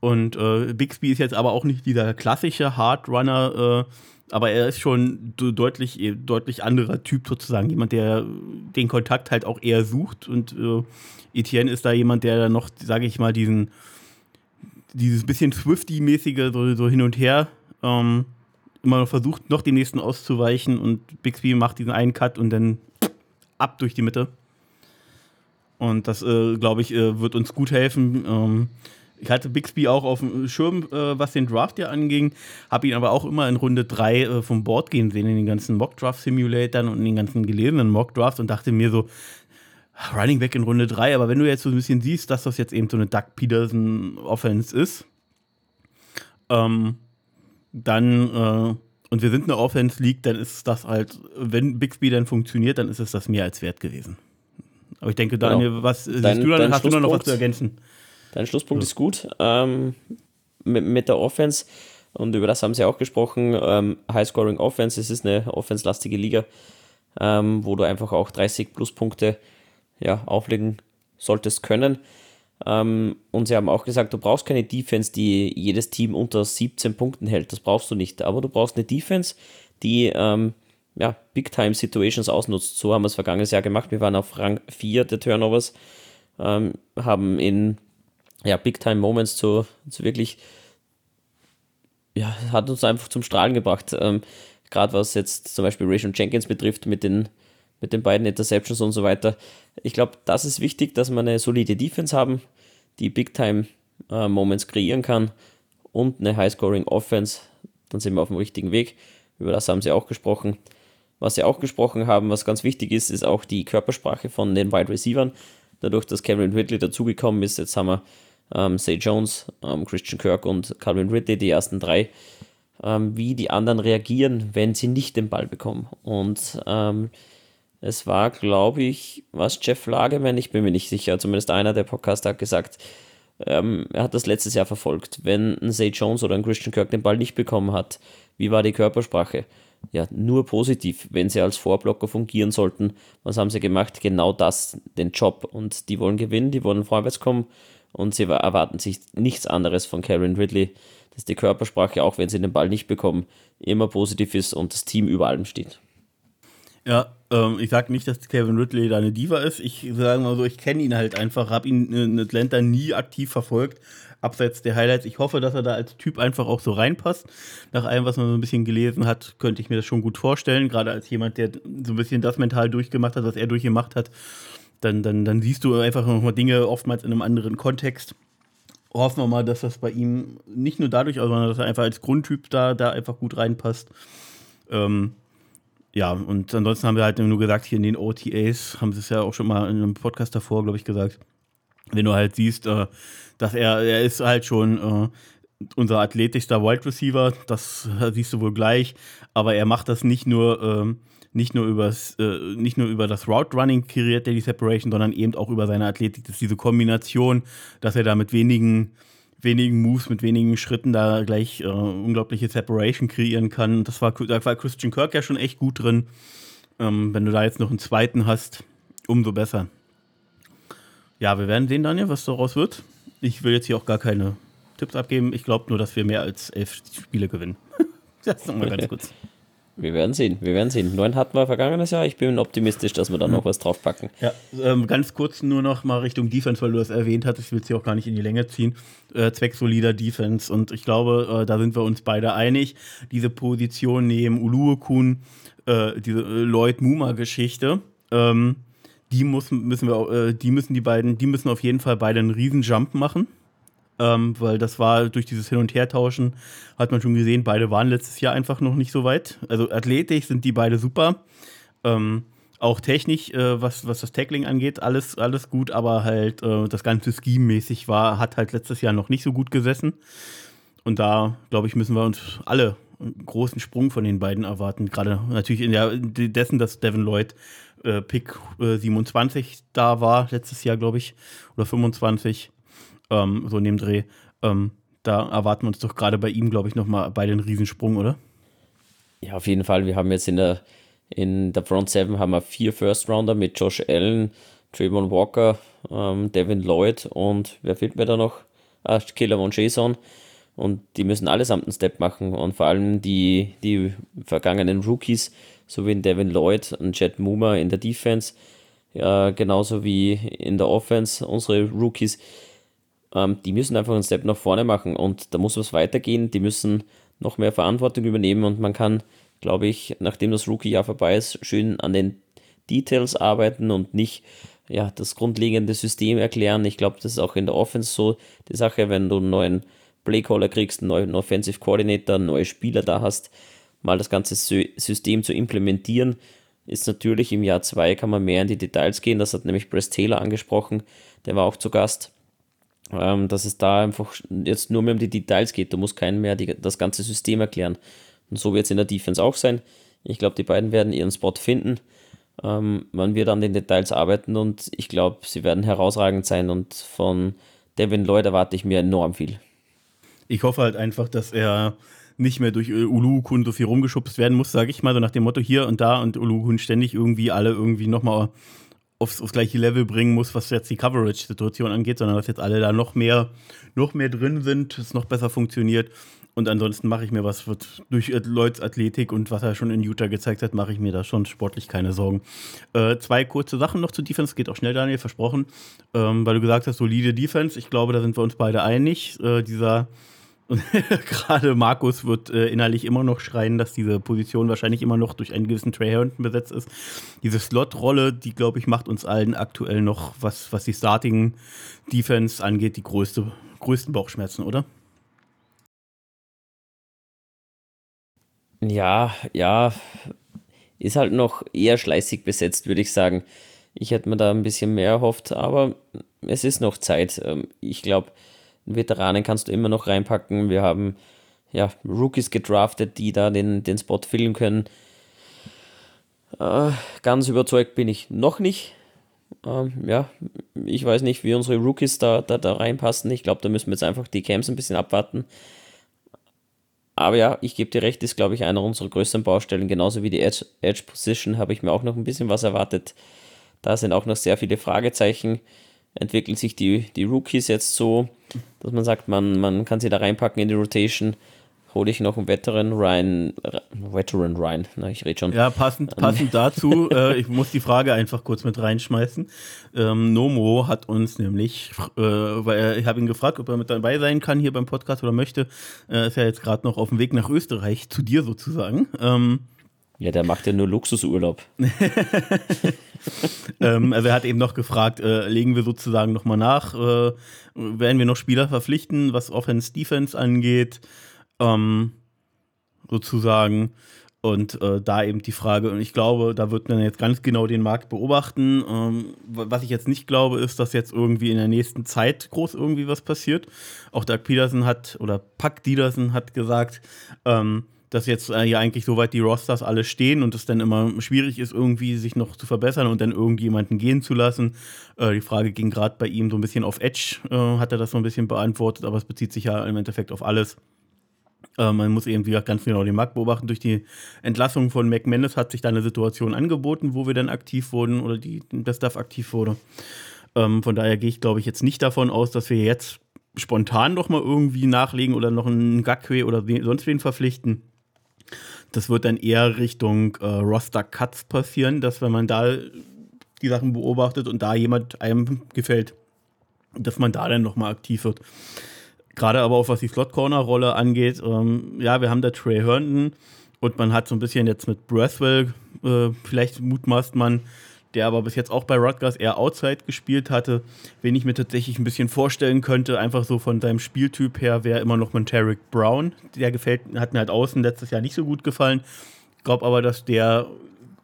Und äh, Bixby ist jetzt aber auch nicht dieser klassische Hardrunner, äh, aber er ist schon deutlich, äh, deutlich anderer Typ sozusagen. Jemand, der den Kontakt halt auch eher sucht. Und äh, Etienne ist da jemand, der dann noch, sage ich mal, diesen, dieses bisschen Swifty-mäßige so, so hin und her ähm, immer versucht, noch den nächsten auszuweichen und Bixby macht diesen einen Cut und dann ab durch die Mitte. Und das, äh, glaube ich, äh, wird uns gut helfen. Ähm, ich hatte Bixby auch auf dem Schirm, äh, was den Draft ja anging, habe ihn aber auch immer in Runde 3 äh, vom Board gehen sehen, in den ganzen Mock-Draft-Simulatoren und in den ganzen gelesenen Mock-Drafts und dachte mir so, Running Back in Runde 3, aber wenn du jetzt so ein bisschen siehst, dass das jetzt eben so eine Doug Peterson-Offense ist, ähm, dann äh, und wir sind eine Offense League, dann ist das halt, wenn Bixby dann funktioniert, dann ist es das mehr als wert gewesen. Aber ich denke, genau. Daniel, genau. was dein, du dann? Hast du noch was zu ergänzen? Dein Schlusspunkt ja. ist gut. Ähm, mit, mit, der Offense, und über das haben sie auch gesprochen, ähm, High-Scoring Offense, es ist eine offense-lastige Liga, ähm, wo du einfach auch 30 Pluspunkte ja, auflegen solltest können. Ähm, und sie haben auch gesagt, du brauchst keine Defense, die jedes Team unter 17 Punkten hält. Das brauchst du nicht. Aber du brauchst eine Defense, die ähm, ja, Big-Time-Situations ausnutzt. So haben wir es vergangenes Jahr gemacht. Wir waren auf Rang 4 der Turnovers, ähm, haben in ja, Big-Time-Moments zu, zu wirklich, ja, hat uns einfach zum Strahlen gebracht. Ähm, Gerade was jetzt zum Beispiel Ration Jenkins betrifft mit den mit den beiden Interceptions und so weiter. Ich glaube, das ist wichtig, dass wir eine solide Defense haben, die Big-Time-Moments äh, kreieren kann und eine High-Scoring-Offense, dann sind wir auf dem richtigen Weg. Über das haben sie auch gesprochen. Was sie auch gesprochen haben, was ganz wichtig ist, ist auch die Körpersprache von den Wide Receivers. Dadurch, dass Kevin Ridley dazugekommen ist, jetzt haben wir ähm, Say Jones, ähm, Christian Kirk und Calvin Ridley, die ersten drei, ähm, wie die anderen reagieren, wenn sie nicht den Ball bekommen. Und ähm, es war, glaube ich, was Jeff Lagemann, ich bin mir nicht sicher, zumindest einer der Podcaster hat gesagt, ähm, er hat das letztes Jahr verfolgt. Wenn ein Zay Jones oder ein Christian Kirk den Ball nicht bekommen hat, wie war die Körpersprache? Ja, nur positiv, wenn sie als Vorblocker fungieren sollten. Was haben sie gemacht? Genau das, den Job. Und die wollen gewinnen, die wollen vorwärts kommen und sie erwarten sich nichts anderes von Karen Ridley, dass die Körpersprache, auch wenn sie den Ball nicht bekommen, immer positiv ist und das Team über allem steht. Ja, ähm, ich sage nicht, dass Kevin Ridley da eine Diva ist. Ich sage mal so, ich kenne ihn halt einfach, habe ihn in Atlanta nie aktiv verfolgt, abseits der Highlights. Ich hoffe, dass er da als Typ einfach auch so reinpasst. Nach allem, was man so ein bisschen gelesen hat, könnte ich mir das schon gut vorstellen. Gerade als jemand, der so ein bisschen das mental durchgemacht hat, was er durchgemacht hat. Dann, dann, dann siehst du einfach nochmal Dinge oftmals in einem anderen Kontext. Hoffen wir mal, dass das bei ihm nicht nur dadurch, sondern dass er einfach als Grundtyp da, da einfach gut reinpasst. Ähm, ja, und ansonsten haben wir halt nur gesagt, hier in den OTAs, haben sie es ja auch schon mal in einem Podcast davor, glaube ich, gesagt, wenn du halt siehst, äh, dass er, er ist halt schon äh, unser athletischster Wide Receiver, das siehst du wohl gleich, aber er macht das nicht nur, äh, nicht nur, übers, äh, nicht nur über das Route Running kreiert er die Separation, sondern eben auch über seine Athletik. Das ist diese Kombination, dass er da mit wenigen wenigen Moves, mit wenigen Schritten da gleich äh, unglaubliche Separation kreieren kann. Das war, da war Christian Kirk ja schon echt gut drin. Ähm, wenn du da jetzt noch einen zweiten hast, umso besser. Ja, wir werden sehen, Daniel, was daraus wird. Ich will jetzt hier auch gar keine Tipps abgeben. Ich glaube nur, dass wir mehr als elf Spiele gewinnen. das nochmal ganz kurz. Wir werden sehen, wir werden sehen. Neun hatten wir vergangenes Jahr. Ich bin optimistisch, dass wir da noch was draufpacken. Ja, ähm, ganz kurz nur noch mal Richtung Defense, weil du das erwähnt hattest. Ich will es hier auch gar nicht in die Länge ziehen. Äh, zwecksolider Defense. Und ich glaube, äh, da sind wir uns beide einig. Diese Position neben Uluokun, äh, diese äh, Lloyd-Muma-Geschichte, ähm, die, muss, müssen wir, äh, die müssen die beiden, die müssen auf jeden Fall beide einen riesen Jump machen ähm, weil das war durch dieses Hin- und Hertauschen, hat man schon gesehen, beide waren letztes Jahr einfach noch nicht so weit. Also athletisch sind die beide super. Ähm, auch technisch, äh, was, was das Tackling angeht, alles, alles gut, aber halt äh, das ganze Scheme-mäßig war, hat halt letztes Jahr noch nicht so gut gesessen. Und da, glaube ich, müssen wir uns alle einen großen Sprung von den beiden erwarten. Gerade natürlich in der dessen, dass Devin Lloyd äh, Pick äh, 27 da war, letztes Jahr, glaube ich, oder 25 ähm, so in dem Dreh. Ähm, da erwarten wir uns doch gerade bei ihm, glaube ich, nochmal beide einen Riesensprung, oder? Ja, auf jeden Fall. Wir haben jetzt in der, in der Front 7 haben wir vier First Rounder mit Josh Allen, Trayvon Walker, ähm, Devin Lloyd und wer fehlt mir da noch? Ah, Killer von Jason. Und die müssen allesamt einen Step machen und vor allem die, die vergangenen Rookies, so wie Devin Lloyd und Jet Muma in der Defense, ja, genauso wie in der Offense, unsere Rookies, ähm, die müssen einfach einen Step nach vorne machen und da muss was weitergehen. Die müssen noch mehr Verantwortung übernehmen und man kann, glaube ich, nachdem das Rookie-Jahr vorbei ist, schön an den Details arbeiten und nicht ja, das grundlegende System erklären. Ich glaube, das ist auch in der Offense so die Sache, wenn du einen neuen Playcaller kriegst, einen neuen Offensive Coordinator, neue Spieler da hast, mal das ganze System zu implementieren, ist natürlich im Jahr 2 kann man mehr in die Details gehen. Das hat nämlich Press Taylor angesprochen, der war auch zu Gast ähm, dass es da einfach jetzt nur mehr um die Details geht. Du musst keinen mehr die, das ganze System erklären. Und so wird es in der Defense auch sein. Ich glaube, die beiden werden ihren Spot finden. Ähm, man wird an den Details arbeiten und ich glaube, sie werden herausragend sein und von Devin Lloyd erwarte ich mir enorm viel. Ich hoffe halt einfach, dass er nicht mehr durch Ulu-Kun so viel rumgeschubst werden muss, sage ich mal, so nach dem Motto hier und da und Ulu-Kun ständig irgendwie alle irgendwie nochmal aufs, aufs gleiche Level bringen muss, was jetzt die Coverage-Situation angeht, sondern dass jetzt alle da noch mehr, noch mehr drin sind, es noch besser funktioniert. Und ansonsten mache ich mir was durch Lloyds Athletik und was er schon in Utah gezeigt hat, mache ich mir da schon sportlich keine Sorgen. Äh, zwei kurze Sachen noch zu Defense, geht auch schnell, Daniel, versprochen. Ähm, weil du gesagt hast, solide Defense. Ich glaube, da sind wir uns beide einig. Äh, dieser und gerade Markus wird äh, innerlich immer noch schreien, dass diese Position wahrscheinlich immer noch durch einen gewissen Trey Herrington besetzt ist. Diese Slot-Rolle, die, glaube ich, macht uns allen aktuell noch, was, was die Starting-Defense angeht, die größte, größten Bauchschmerzen, oder? Ja, ja, ist halt noch eher schleißig besetzt, würde ich sagen. Ich hätte mir da ein bisschen mehr erhofft, aber es ist noch Zeit. Ähm, ich glaube, Veteranen kannst du immer noch reinpacken. Wir haben ja Rookies gedraftet, die da den, den Spot füllen können. Äh, ganz überzeugt bin ich noch nicht. Ähm, ja, ich weiß nicht, wie unsere Rookies da, da, da reinpassen. Ich glaube, da müssen wir jetzt einfach die Camps ein bisschen abwarten. Aber ja, ich gebe dir recht, ist, glaube ich, einer unserer größten Baustellen. Genauso wie die Edge, Edge Position habe ich mir auch noch ein bisschen was erwartet. Da sind auch noch sehr viele Fragezeichen. Entwickeln sich die, die Rookies jetzt so, dass man sagt, man, man kann sie da reinpacken in die Rotation hole ich noch einen Veteran Ryan, Veteran Ryan, na, ich rede schon. Ja, passend, passend dazu, äh, ich muss die Frage einfach kurz mit reinschmeißen. Ähm, Nomo hat uns nämlich, äh, weil er, ich habe ihn gefragt, ob er mit dabei sein kann hier beim Podcast oder möchte. Er ist ja jetzt gerade noch auf dem Weg nach Österreich, zu dir sozusagen. Ähm, ja, der macht ja nur Luxusurlaub. ähm, also er hat eben noch gefragt, äh, legen wir sozusagen nochmal nach, äh, werden wir noch Spieler verpflichten, was Offense, Defense angeht? ähm, sozusagen. Und äh, da eben die Frage, und ich glaube, da wird man jetzt ganz genau den Markt beobachten. Ähm, was ich jetzt nicht glaube, ist, dass jetzt irgendwie in der nächsten Zeit groß irgendwie was passiert. Auch Doug Peterson hat, oder Puck Peterson hat gesagt, ähm, dass jetzt äh, hier eigentlich soweit die Rosters alle stehen und es dann immer schwierig ist, irgendwie sich noch zu verbessern und dann irgendjemanden gehen zu lassen. Äh, die Frage ging gerade bei ihm so ein bisschen auf Edge, äh, hat er das so ein bisschen beantwortet, aber es bezieht sich ja im Endeffekt auf alles. Äh, man muss eben, wie gesagt, ganz genau den Markt beobachten. Durch die Entlassung von McManus hat sich da eine Situation angeboten, wo wir dann aktiv wurden oder die, der Staff aktiv wurde. Ähm, von daher gehe ich, glaube ich, jetzt nicht davon aus, dass wir jetzt spontan doch mal irgendwie nachlegen oder noch einen Gakwe oder sonst wen verpflichten. Das wird dann eher Richtung äh, Roster-Cuts passieren, dass wenn man da die Sachen beobachtet und da jemand einem gefällt, dass man da dann nochmal aktiv wird. Gerade aber auch was die Slot-Corner-Rolle angeht, ähm, ja, wir haben da Trey Herndon und man hat so ein bisschen jetzt mit Breathwell, äh, vielleicht mutmaßt man, der aber bis jetzt auch bei Rutgers eher Outside gespielt hatte, wen ich mir tatsächlich ein bisschen vorstellen könnte, einfach so von seinem Spieltyp her, wäre immer noch Tarek Brown. Der gefällt, hat mir halt außen letztes Jahr nicht so gut gefallen. Ich glaube aber, dass der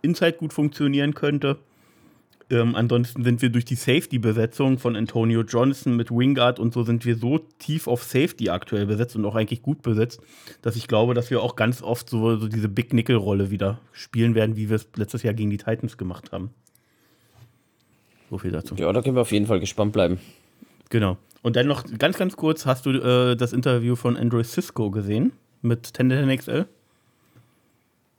Inside gut funktionieren könnte. Ähm, ansonsten sind wir durch die Safety-Besetzung von Antonio Johnson mit Wingard und so sind wir so tief auf Safety aktuell besetzt und auch eigentlich gut besetzt, dass ich glaube, dass wir auch ganz oft so, so diese Big Nickel-Rolle wieder spielen werden, wie wir es letztes Jahr gegen die Titans gemacht haben. So viel dazu. Ja, da können wir auf jeden Fall gespannt bleiben. Genau. Und dann noch ganz, ganz kurz: Hast du äh, das Interview von Andrew Cisco gesehen mit Tendon XL?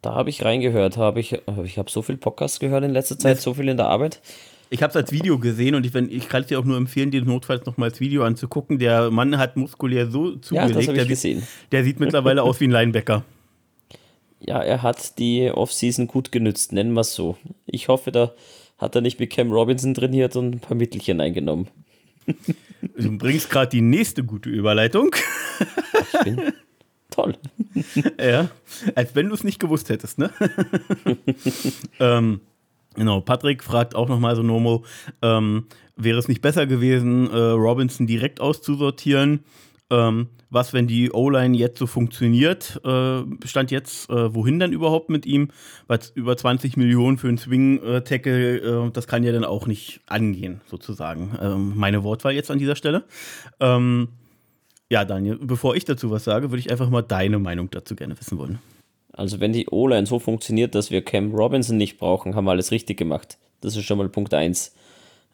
Da habe ich reingehört, habe ich, ich habe so viel Podcasts gehört in letzter Zeit, so viel in der Arbeit. Ich habe es als Video gesehen und ich, ich kann dir auch nur empfehlen, dir notfalls noch mal als Video anzugucken. Der Mann hat muskulär so zugelegt, ja, das der, gesehen. der sieht mittlerweile aus wie ein Linebacker. Ja, er hat die Offseason gut genützt, nennen wir es so. Ich hoffe, da hat er nicht mit Cam Robinson trainiert und ein paar Mittelchen eingenommen. Du bringst gerade die nächste gute Überleitung. Ich bin, Toll. ja, als wenn du es nicht gewusst hättest, ne? ähm, genau, Patrick fragt auch nochmal so Nomo, ähm, wäre es nicht besser gewesen, äh, Robinson direkt auszusortieren? Ähm, was, wenn die O-Line jetzt so funktioniert? Äh, stand jetzt, äh, wohin dann überhaupt mit ihm? Weil über 20 Millionen für einen Swing-Tackle, äh, das kann ja dann auch nicht angehen, sozusagen. Ähm, meine Wortwahl jetzt an dieser Stelle. Ähm, ja, Daniel, bevor ich dazu was sage, würde ich einfach mal deine Meinung dazu gerne wissen wollen. Also, wenn die O-Line so funktioniert, dass wir Cam Robinson nicht brauchen, haben wir alles richtig gemacht. Das ist schon mal Punkt 1.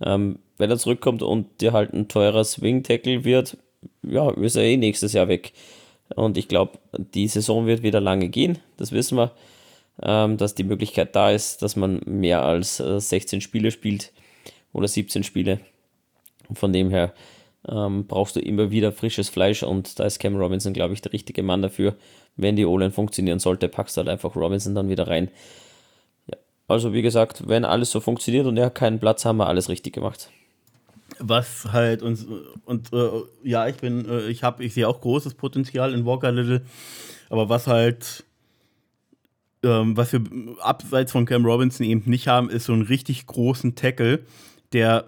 Ähm, wenn er zurückkommt und dir halt ein teurer Swing-Tackle wird, ja, ist er eh nächstes Jahr weg. Und ich glaube, die Saison wird wieder lange gehen, das wissen wir. Ähm, dass die Möglichkeit da ist, dass man mehr als äh, 16 Spiele spielt oder 17 Spiele. Von dem her ähm, brauchst du immer wieder frisches Fleisch und da ist Cam Robinson, glaube ich, der richtige Mann dafür. Wenn die O-Line funktionieren sollte, packst du halt einfach Robinson dann wieder rein. Ja. Also wie gesagt, wenn alles so funktioniert und er keinen Platz, haben wir alles richtig gemacht. Was halt uns und äh, ja, ich bin, äh, ich habe, ich sehe auch großes Potenzial in Walker Little, aber was halt ähm, was wir abseits von Cam Robinson eben nicht haben, ist so einen richtig großen Tackle, der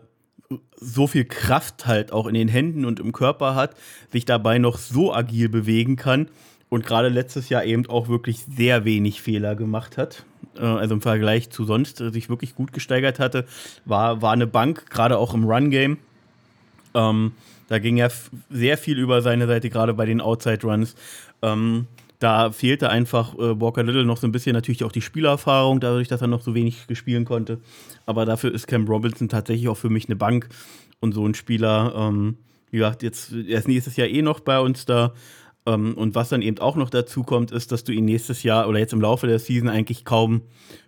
so viel Kraft halt auch in den Händen und im Körper hat, sich dabei noch so agil bewegen kann und gerade letztes Jahr eben auch wirklich sehr wenig Fehler gemacht hat. Äh, also im Vergleich zu sonst äh, sich wirklich gut gesteigert hatte, war, war eine Bank, gerade auch im Run-Game. Ähm, da ging er sehr viel über seine Seite, gerade bei den Outside-Runs. Ähm, da fehlte einfach äh, Walker Little noch so ein bisschen natürlich auch die Spielerfahrung, dadurch, dass er noch so wenig gespielen konnte. Aber dafür ist Cam Robinson tatsächlich auch für mich eine Bank und so ein Spieler. Ähm, wie gesagt, jetzt, er ist nächstes Jahr eh noch bei uns da. Ähm, und was dann eben auch noch dazu kommt, ist, dass du ihn nächstes Jahr oder jetzt im Laufe der Season eigentlich kaum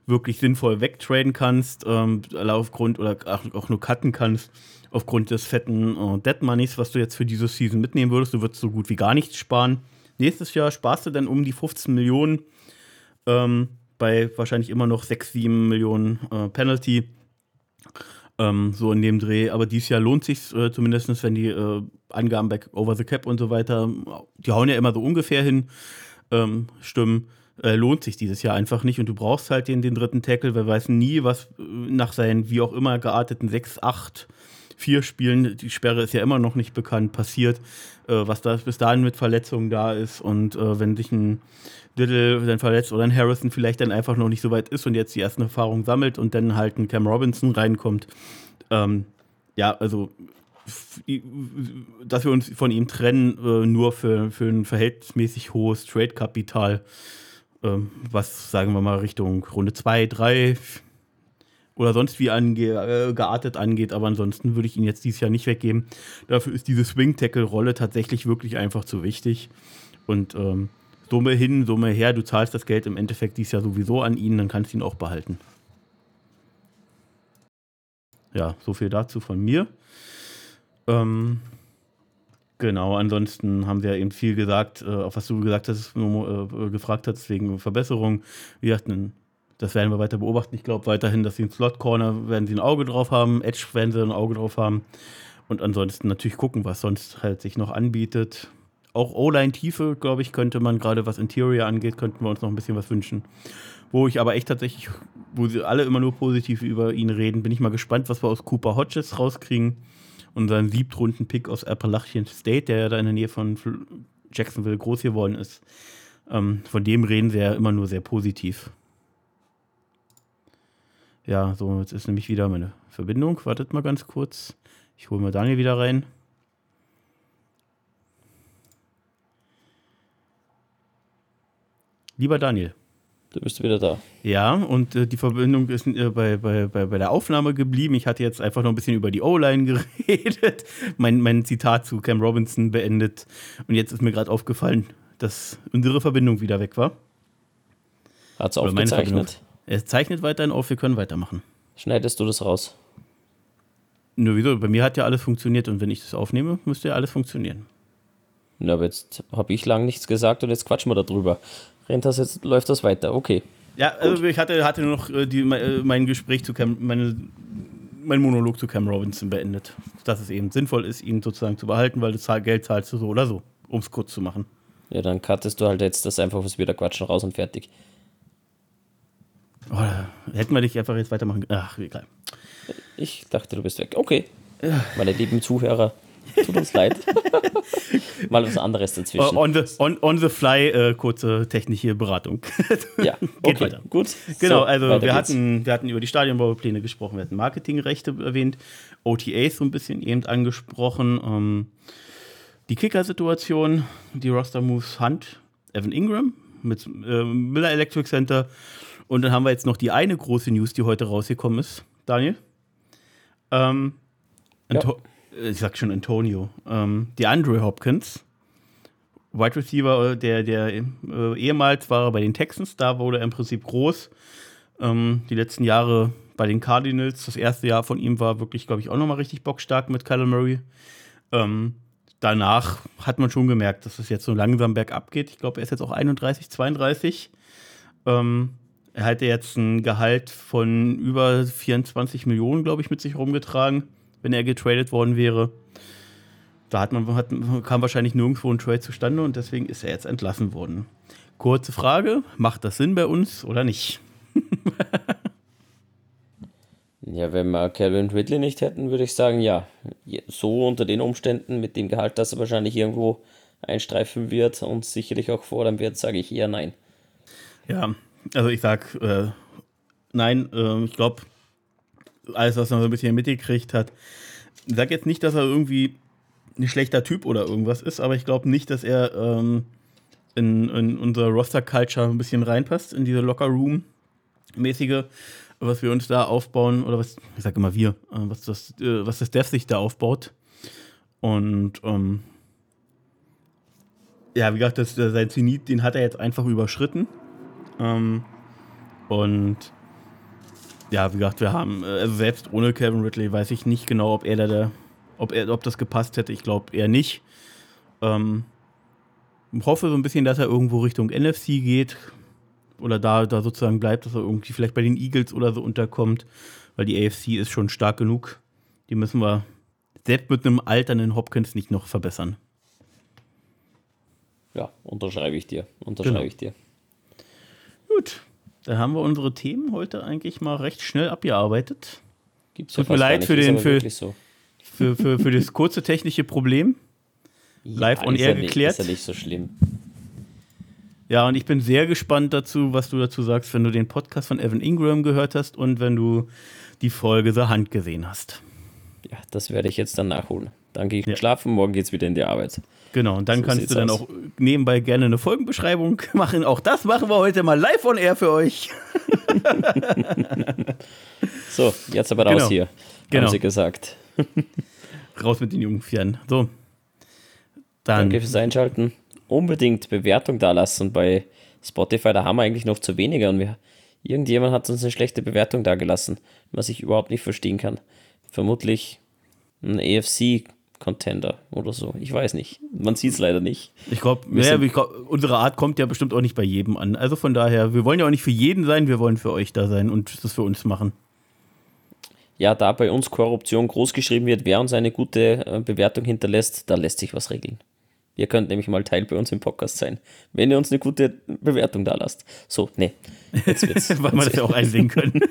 wirklich sinnvoll wegtraden kannst, ähm, aufgrund oder auch nur cutten kannst, aufgrund des fetten äh, Dead Moneys, was du jetzt für diese Season mitnehmen würdest. Du würdest so gut wie gar nichts sparen. Nächstes Jahr sparst du dann um die 15 Millionen ähm, bei wahrscheinlich immer noch 6, 7 Millionen äh, Penalty. Ähm, so in dem Dreh. Aber dieses Jahr lohnt sich äh, zumindest, wenn die äh, Angaben back over the cap und so weiter, die hauen ja immer so ungefähr hin, ähm, stimmen. Äh, lohnt sich dieses Jahr einfach nicht und du brauchst halt den, den dritten Tackle, weil weiß nie, was äh, nach seinen wie auch immer gearteten 6, 8, 4 Spielen, die Sperre ist ja immer noch nicht bekannt, passiert, äh, was da bis dahin mit Verletzungen da ist und äh, wenn sich ein Little dann verletzt oder ein Harrison vielleicht dann einfach noch nicht so weit ist und jetzt die ersten Erfahrungen sammelt und dann halt ein Cam Robinson reinkommt. Ähm, ja, also dass wir uns von ihm trennen, äh, nur für, für ein verhältnismäßig hohes Trade-Kapital, äh, was sagen wir mal Richtung Runde 2, 3 oder sonst wie ange äh, geartet angeht, aber ansonsten würde ich ihn jetzt dieses Jahr nicht weggeben. Dafür ist diese Swing-Tackle-Rolle tatsächlich wirklich einfach zu wichtig. Und ähm, Summe hin, Summe her, du zahlst das Geld im Endeffekt dieses Jahr sowieso an ihn, dann kannst du ihn auch behalten. Ja, so viel dazu von mir. Ähm, genau, ansonsten haben wir ja eben viel gesagt, äh, auf was du gesagt hast, äh, gefragt hast, wegen Verbesserung. Wie gesagt, das werden wir weiter beobachten. Ich glaube weiterhin, dass sie einen Slot Corner werden sie ein Auge drauf haben, Edge werden sie ein Auge drauf haben. Und ansonsten natürlich gucken, was sonst halt sich noch anbietet auch O-Line-Tiefe, glaube ich, könnte man gerade was Interior angeht, könnten wir uns noch ein bisschen was wünschen. Wo ich aber echt tatsächlich, wo sie alle immer nur positiv über ihn reden, bin ich mal gespannt, was wir aus Cooper Hodges rauskriegen. Unseren Siebtrunden-Pick aus Appalachian State, der ja da in der Nähe von Jacksonville groß geworden ist. Ähm, von dem reden sie ja immer nur sehr positiv. Ja, so, jetzt ist nämlich wieder meine Verbindung. Wartet mal ganz kurz. Ich hole mal Daniel wieder rein. Lieber Daniel. Du bist wieder da. Ja, und äh, die Verbindung ist äh, bei, bei, bei, bei der Aufnahme geblieben. Ich hatte jetzt einfach noch ein bisschen über die O-Line geredet, mein, mein Zitat zu Cam Robinson beendet. Und jetzt ist mir gerade aufgefallen, dass unsere Verbindung wieder weg war. Hat es aufgezeichnet? Es zeichnet weiterhin auf, wir können weitermachen. Schneidest du das raus? Nur wieso? Bei mir hat ja alles funktioniert und wenn ich das aufnehme, müsste ja alles funktionieren. Na, aber jetzt habe ich lang nichts gesagt und jetzt quatschen wir darüber rennt das jetzt, läuft das weiter. Okay. Ja, also ich hatte, hatte nur noch äh, die, äh, mein Gespräch zu Cam, meine, mein Monolog zu Cam Robinson beendet. Dass es eben sinnvoll ist, ihn sozusagen zu behalten, weil das Geld zahlst du so oder so, um es kurz zu machen. Ja, dann cuttest du halt jetzt das einfach, was wir da quatschen, raus und fertig. Oh, hätten wir dich einfach jetzt weitermachen Ach, egal. Ich dachte, du bist weg. Okay. Meine lieben Zuhörer, Tut uns leid. Mal was anderes dazwischen. Uh, on, the, on, on the fly, äh, kurze technische Beratung. ja, geht okay, weiter. Gut. Genau, so, also wir hatten, wir hatten über die Stadionbaupläne gesprochen, wir hatten Marketingrechte erwähnt, OTAs so ein bisschen eben angesprochen. Ähm, die Kicker-Situation, die Roster-Moves Hunt, Evan Ingram mit äh, Miller Electric Center. Und dann haben wir jetzt noch die eine große News, die heute rausgekommen ist. Daniel? Ähm, ja ich sag schon Antonio, ähm, die Andrew Hopkins, Wide Receiver, äh, der, der äh, ehemals war bei den Texans, da wurde er im Prinzip groß. Ähm, die letzten Jahre bei den Cardinals, das erste Jahr von ihm war wirklich, glaube ich, auch nochmal richtig bockstark mit Kyler Murray. Ähm, danach hat man schon gemerkt, dass es jetzt so langsam bergab geht. Ich glaube, er ist jetzt auch 31, 32. Ähm, er hat jetzt ein Gehalt von über 24 Millionen, glaube ich, mit sich rumgetragen wenn er getradet worden wäre. Da hat man, hat, kam wahrscheinlich nirgendwo ein Trade zustande und deswegen ist er jetzt entlassen worden. Kurze Frage: Macht das Sinn bei uns oder nicht? ja, wenn wir Calvin Ridley nicht hätten, würde ich sagen, ja. So unter den Umständen, mit dem Gehalt, das er wahrscheinlich irgendwo einstreifen wird und sicherlich auch fordern wird, sage ich eher nein. Ja, also ich sag äh, nein, äh, ich glaube, alles, was man so ein bisschen mitgekriegt hat, ich sag jetzt nicht, dass er irgendwie ein schlechter Typ oder irgendwas ist, aber ich glaube nicht, dass er ähm, in, in unsere Roster-Culture ein bisschen reinpasst, in diese Locker-Room-mäßige, was wir uns da aufbauen, oder was, ich sag immer wir, äh, was das, äh, was das Dev sich da aufbaut. Und ähm, ja, wie gesagt, das, sein Zenit, den hat er jetzt einfach überschritten. Ähm, und ja, wie gesagt, wir haben, äh, also selbst ohne Kevin Ridley weiß ich nicht genau, ob er da der, ob er, ob das gepasst hätte. Ich glaube eher nicht. Ähm, hoffe so ein bisschen, dass er irgendwo Richtung NFC geht oder da, da sozusagen bleibt, dass er irgendwie vielleicht bei den Eagles oder so unterkommt, weil die AFC ist schon stark genug. Die müssen wir selbst mit einem alternden Hopkins nicht noch verbessern. Ja, unterschreibe ich dir. Unterschreibe genau. ich dir. Gut, da haben wir unsere Themen heute eigentlich mal recht schnell abgearbeitet. Gibt's Tut ja mir leid für, den, für, so. für, für, für das kurze technische Problem. Ja, Live on air ja geklärt. Ist ja nicht so schlimm. Ja, und ich bin sehr gespannt dazu, was du dazu sagst, wenn du den Podcast von Evan Ingram gehört hast und wenn du die Folge The Hand gesehen hast. Ja, das werde ich jetzt dann nachholen. Dann gehe ich ja. schlafen, morgen geht es wieder in die Arbeit. Genau, und dann so kannst du dann aus. auch nebenbei gerne eine Folgenbeschreibung machen. Auch das machen wir heute mal live on air für euch. so, jetzt aber raus genau. hier. Genau. Haben sie gesagt. raus mit den jungen Pferden. So. Dann. Danke fürs Einschalten. Unbedingt Bewertung da lassen bei Spotify. Da haben wir eigentlich noch zu weniger und wir, irgendjemand hat uns eine schlechte Bewertung da gelassen, was ich überhaupt nicht verstehen kann. Vermutlich ein EFC Contender oder so. Ich weiß nicht. Man sieht es leider nicht. Ich glaube, ja, glaub, unsere Art kommt ja bestimmt auch nicht bei jedem an. Also von daher, wir wollen ja auch nicht für jeden sein, wir wollen für euch da sein und das für uns machen. Ja, da bei uns Korruption groß geschrieben wird, wer uns eine gute äh, Bewertung hinterlässt, da lässt sich was regeln. Ihr könnt nämlich mal Teil bei uns im Podcast sein, wenn ihr uns eine gute Bewertung da lasst. So, nee. Jetzt wird's. Weil wir das ja auch einsehen können.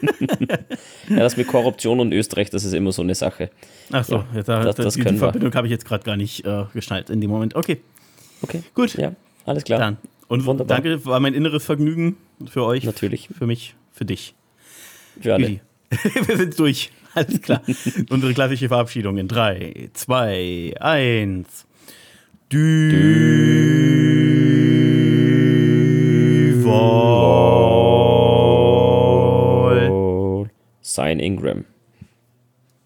ja, das mit Korruption und Österreich, das ist immer so eine Sache. Ach so, ja, da, das, das die, die Verbindung habe ich jetzt gerade gar nicht äh, geschnallt in dem Moment. Okay. Okay. Gut. Ja, alles klar. Dann. Und Wunderbar. danke, war mein inneres Vergnügen für euch. Natürlich. Für mich, für dich. Für alle. wir sind durch. Alles klar. Unsere klassische Verabschiedung in 3, 2, 1. Duval. Sign Ingram.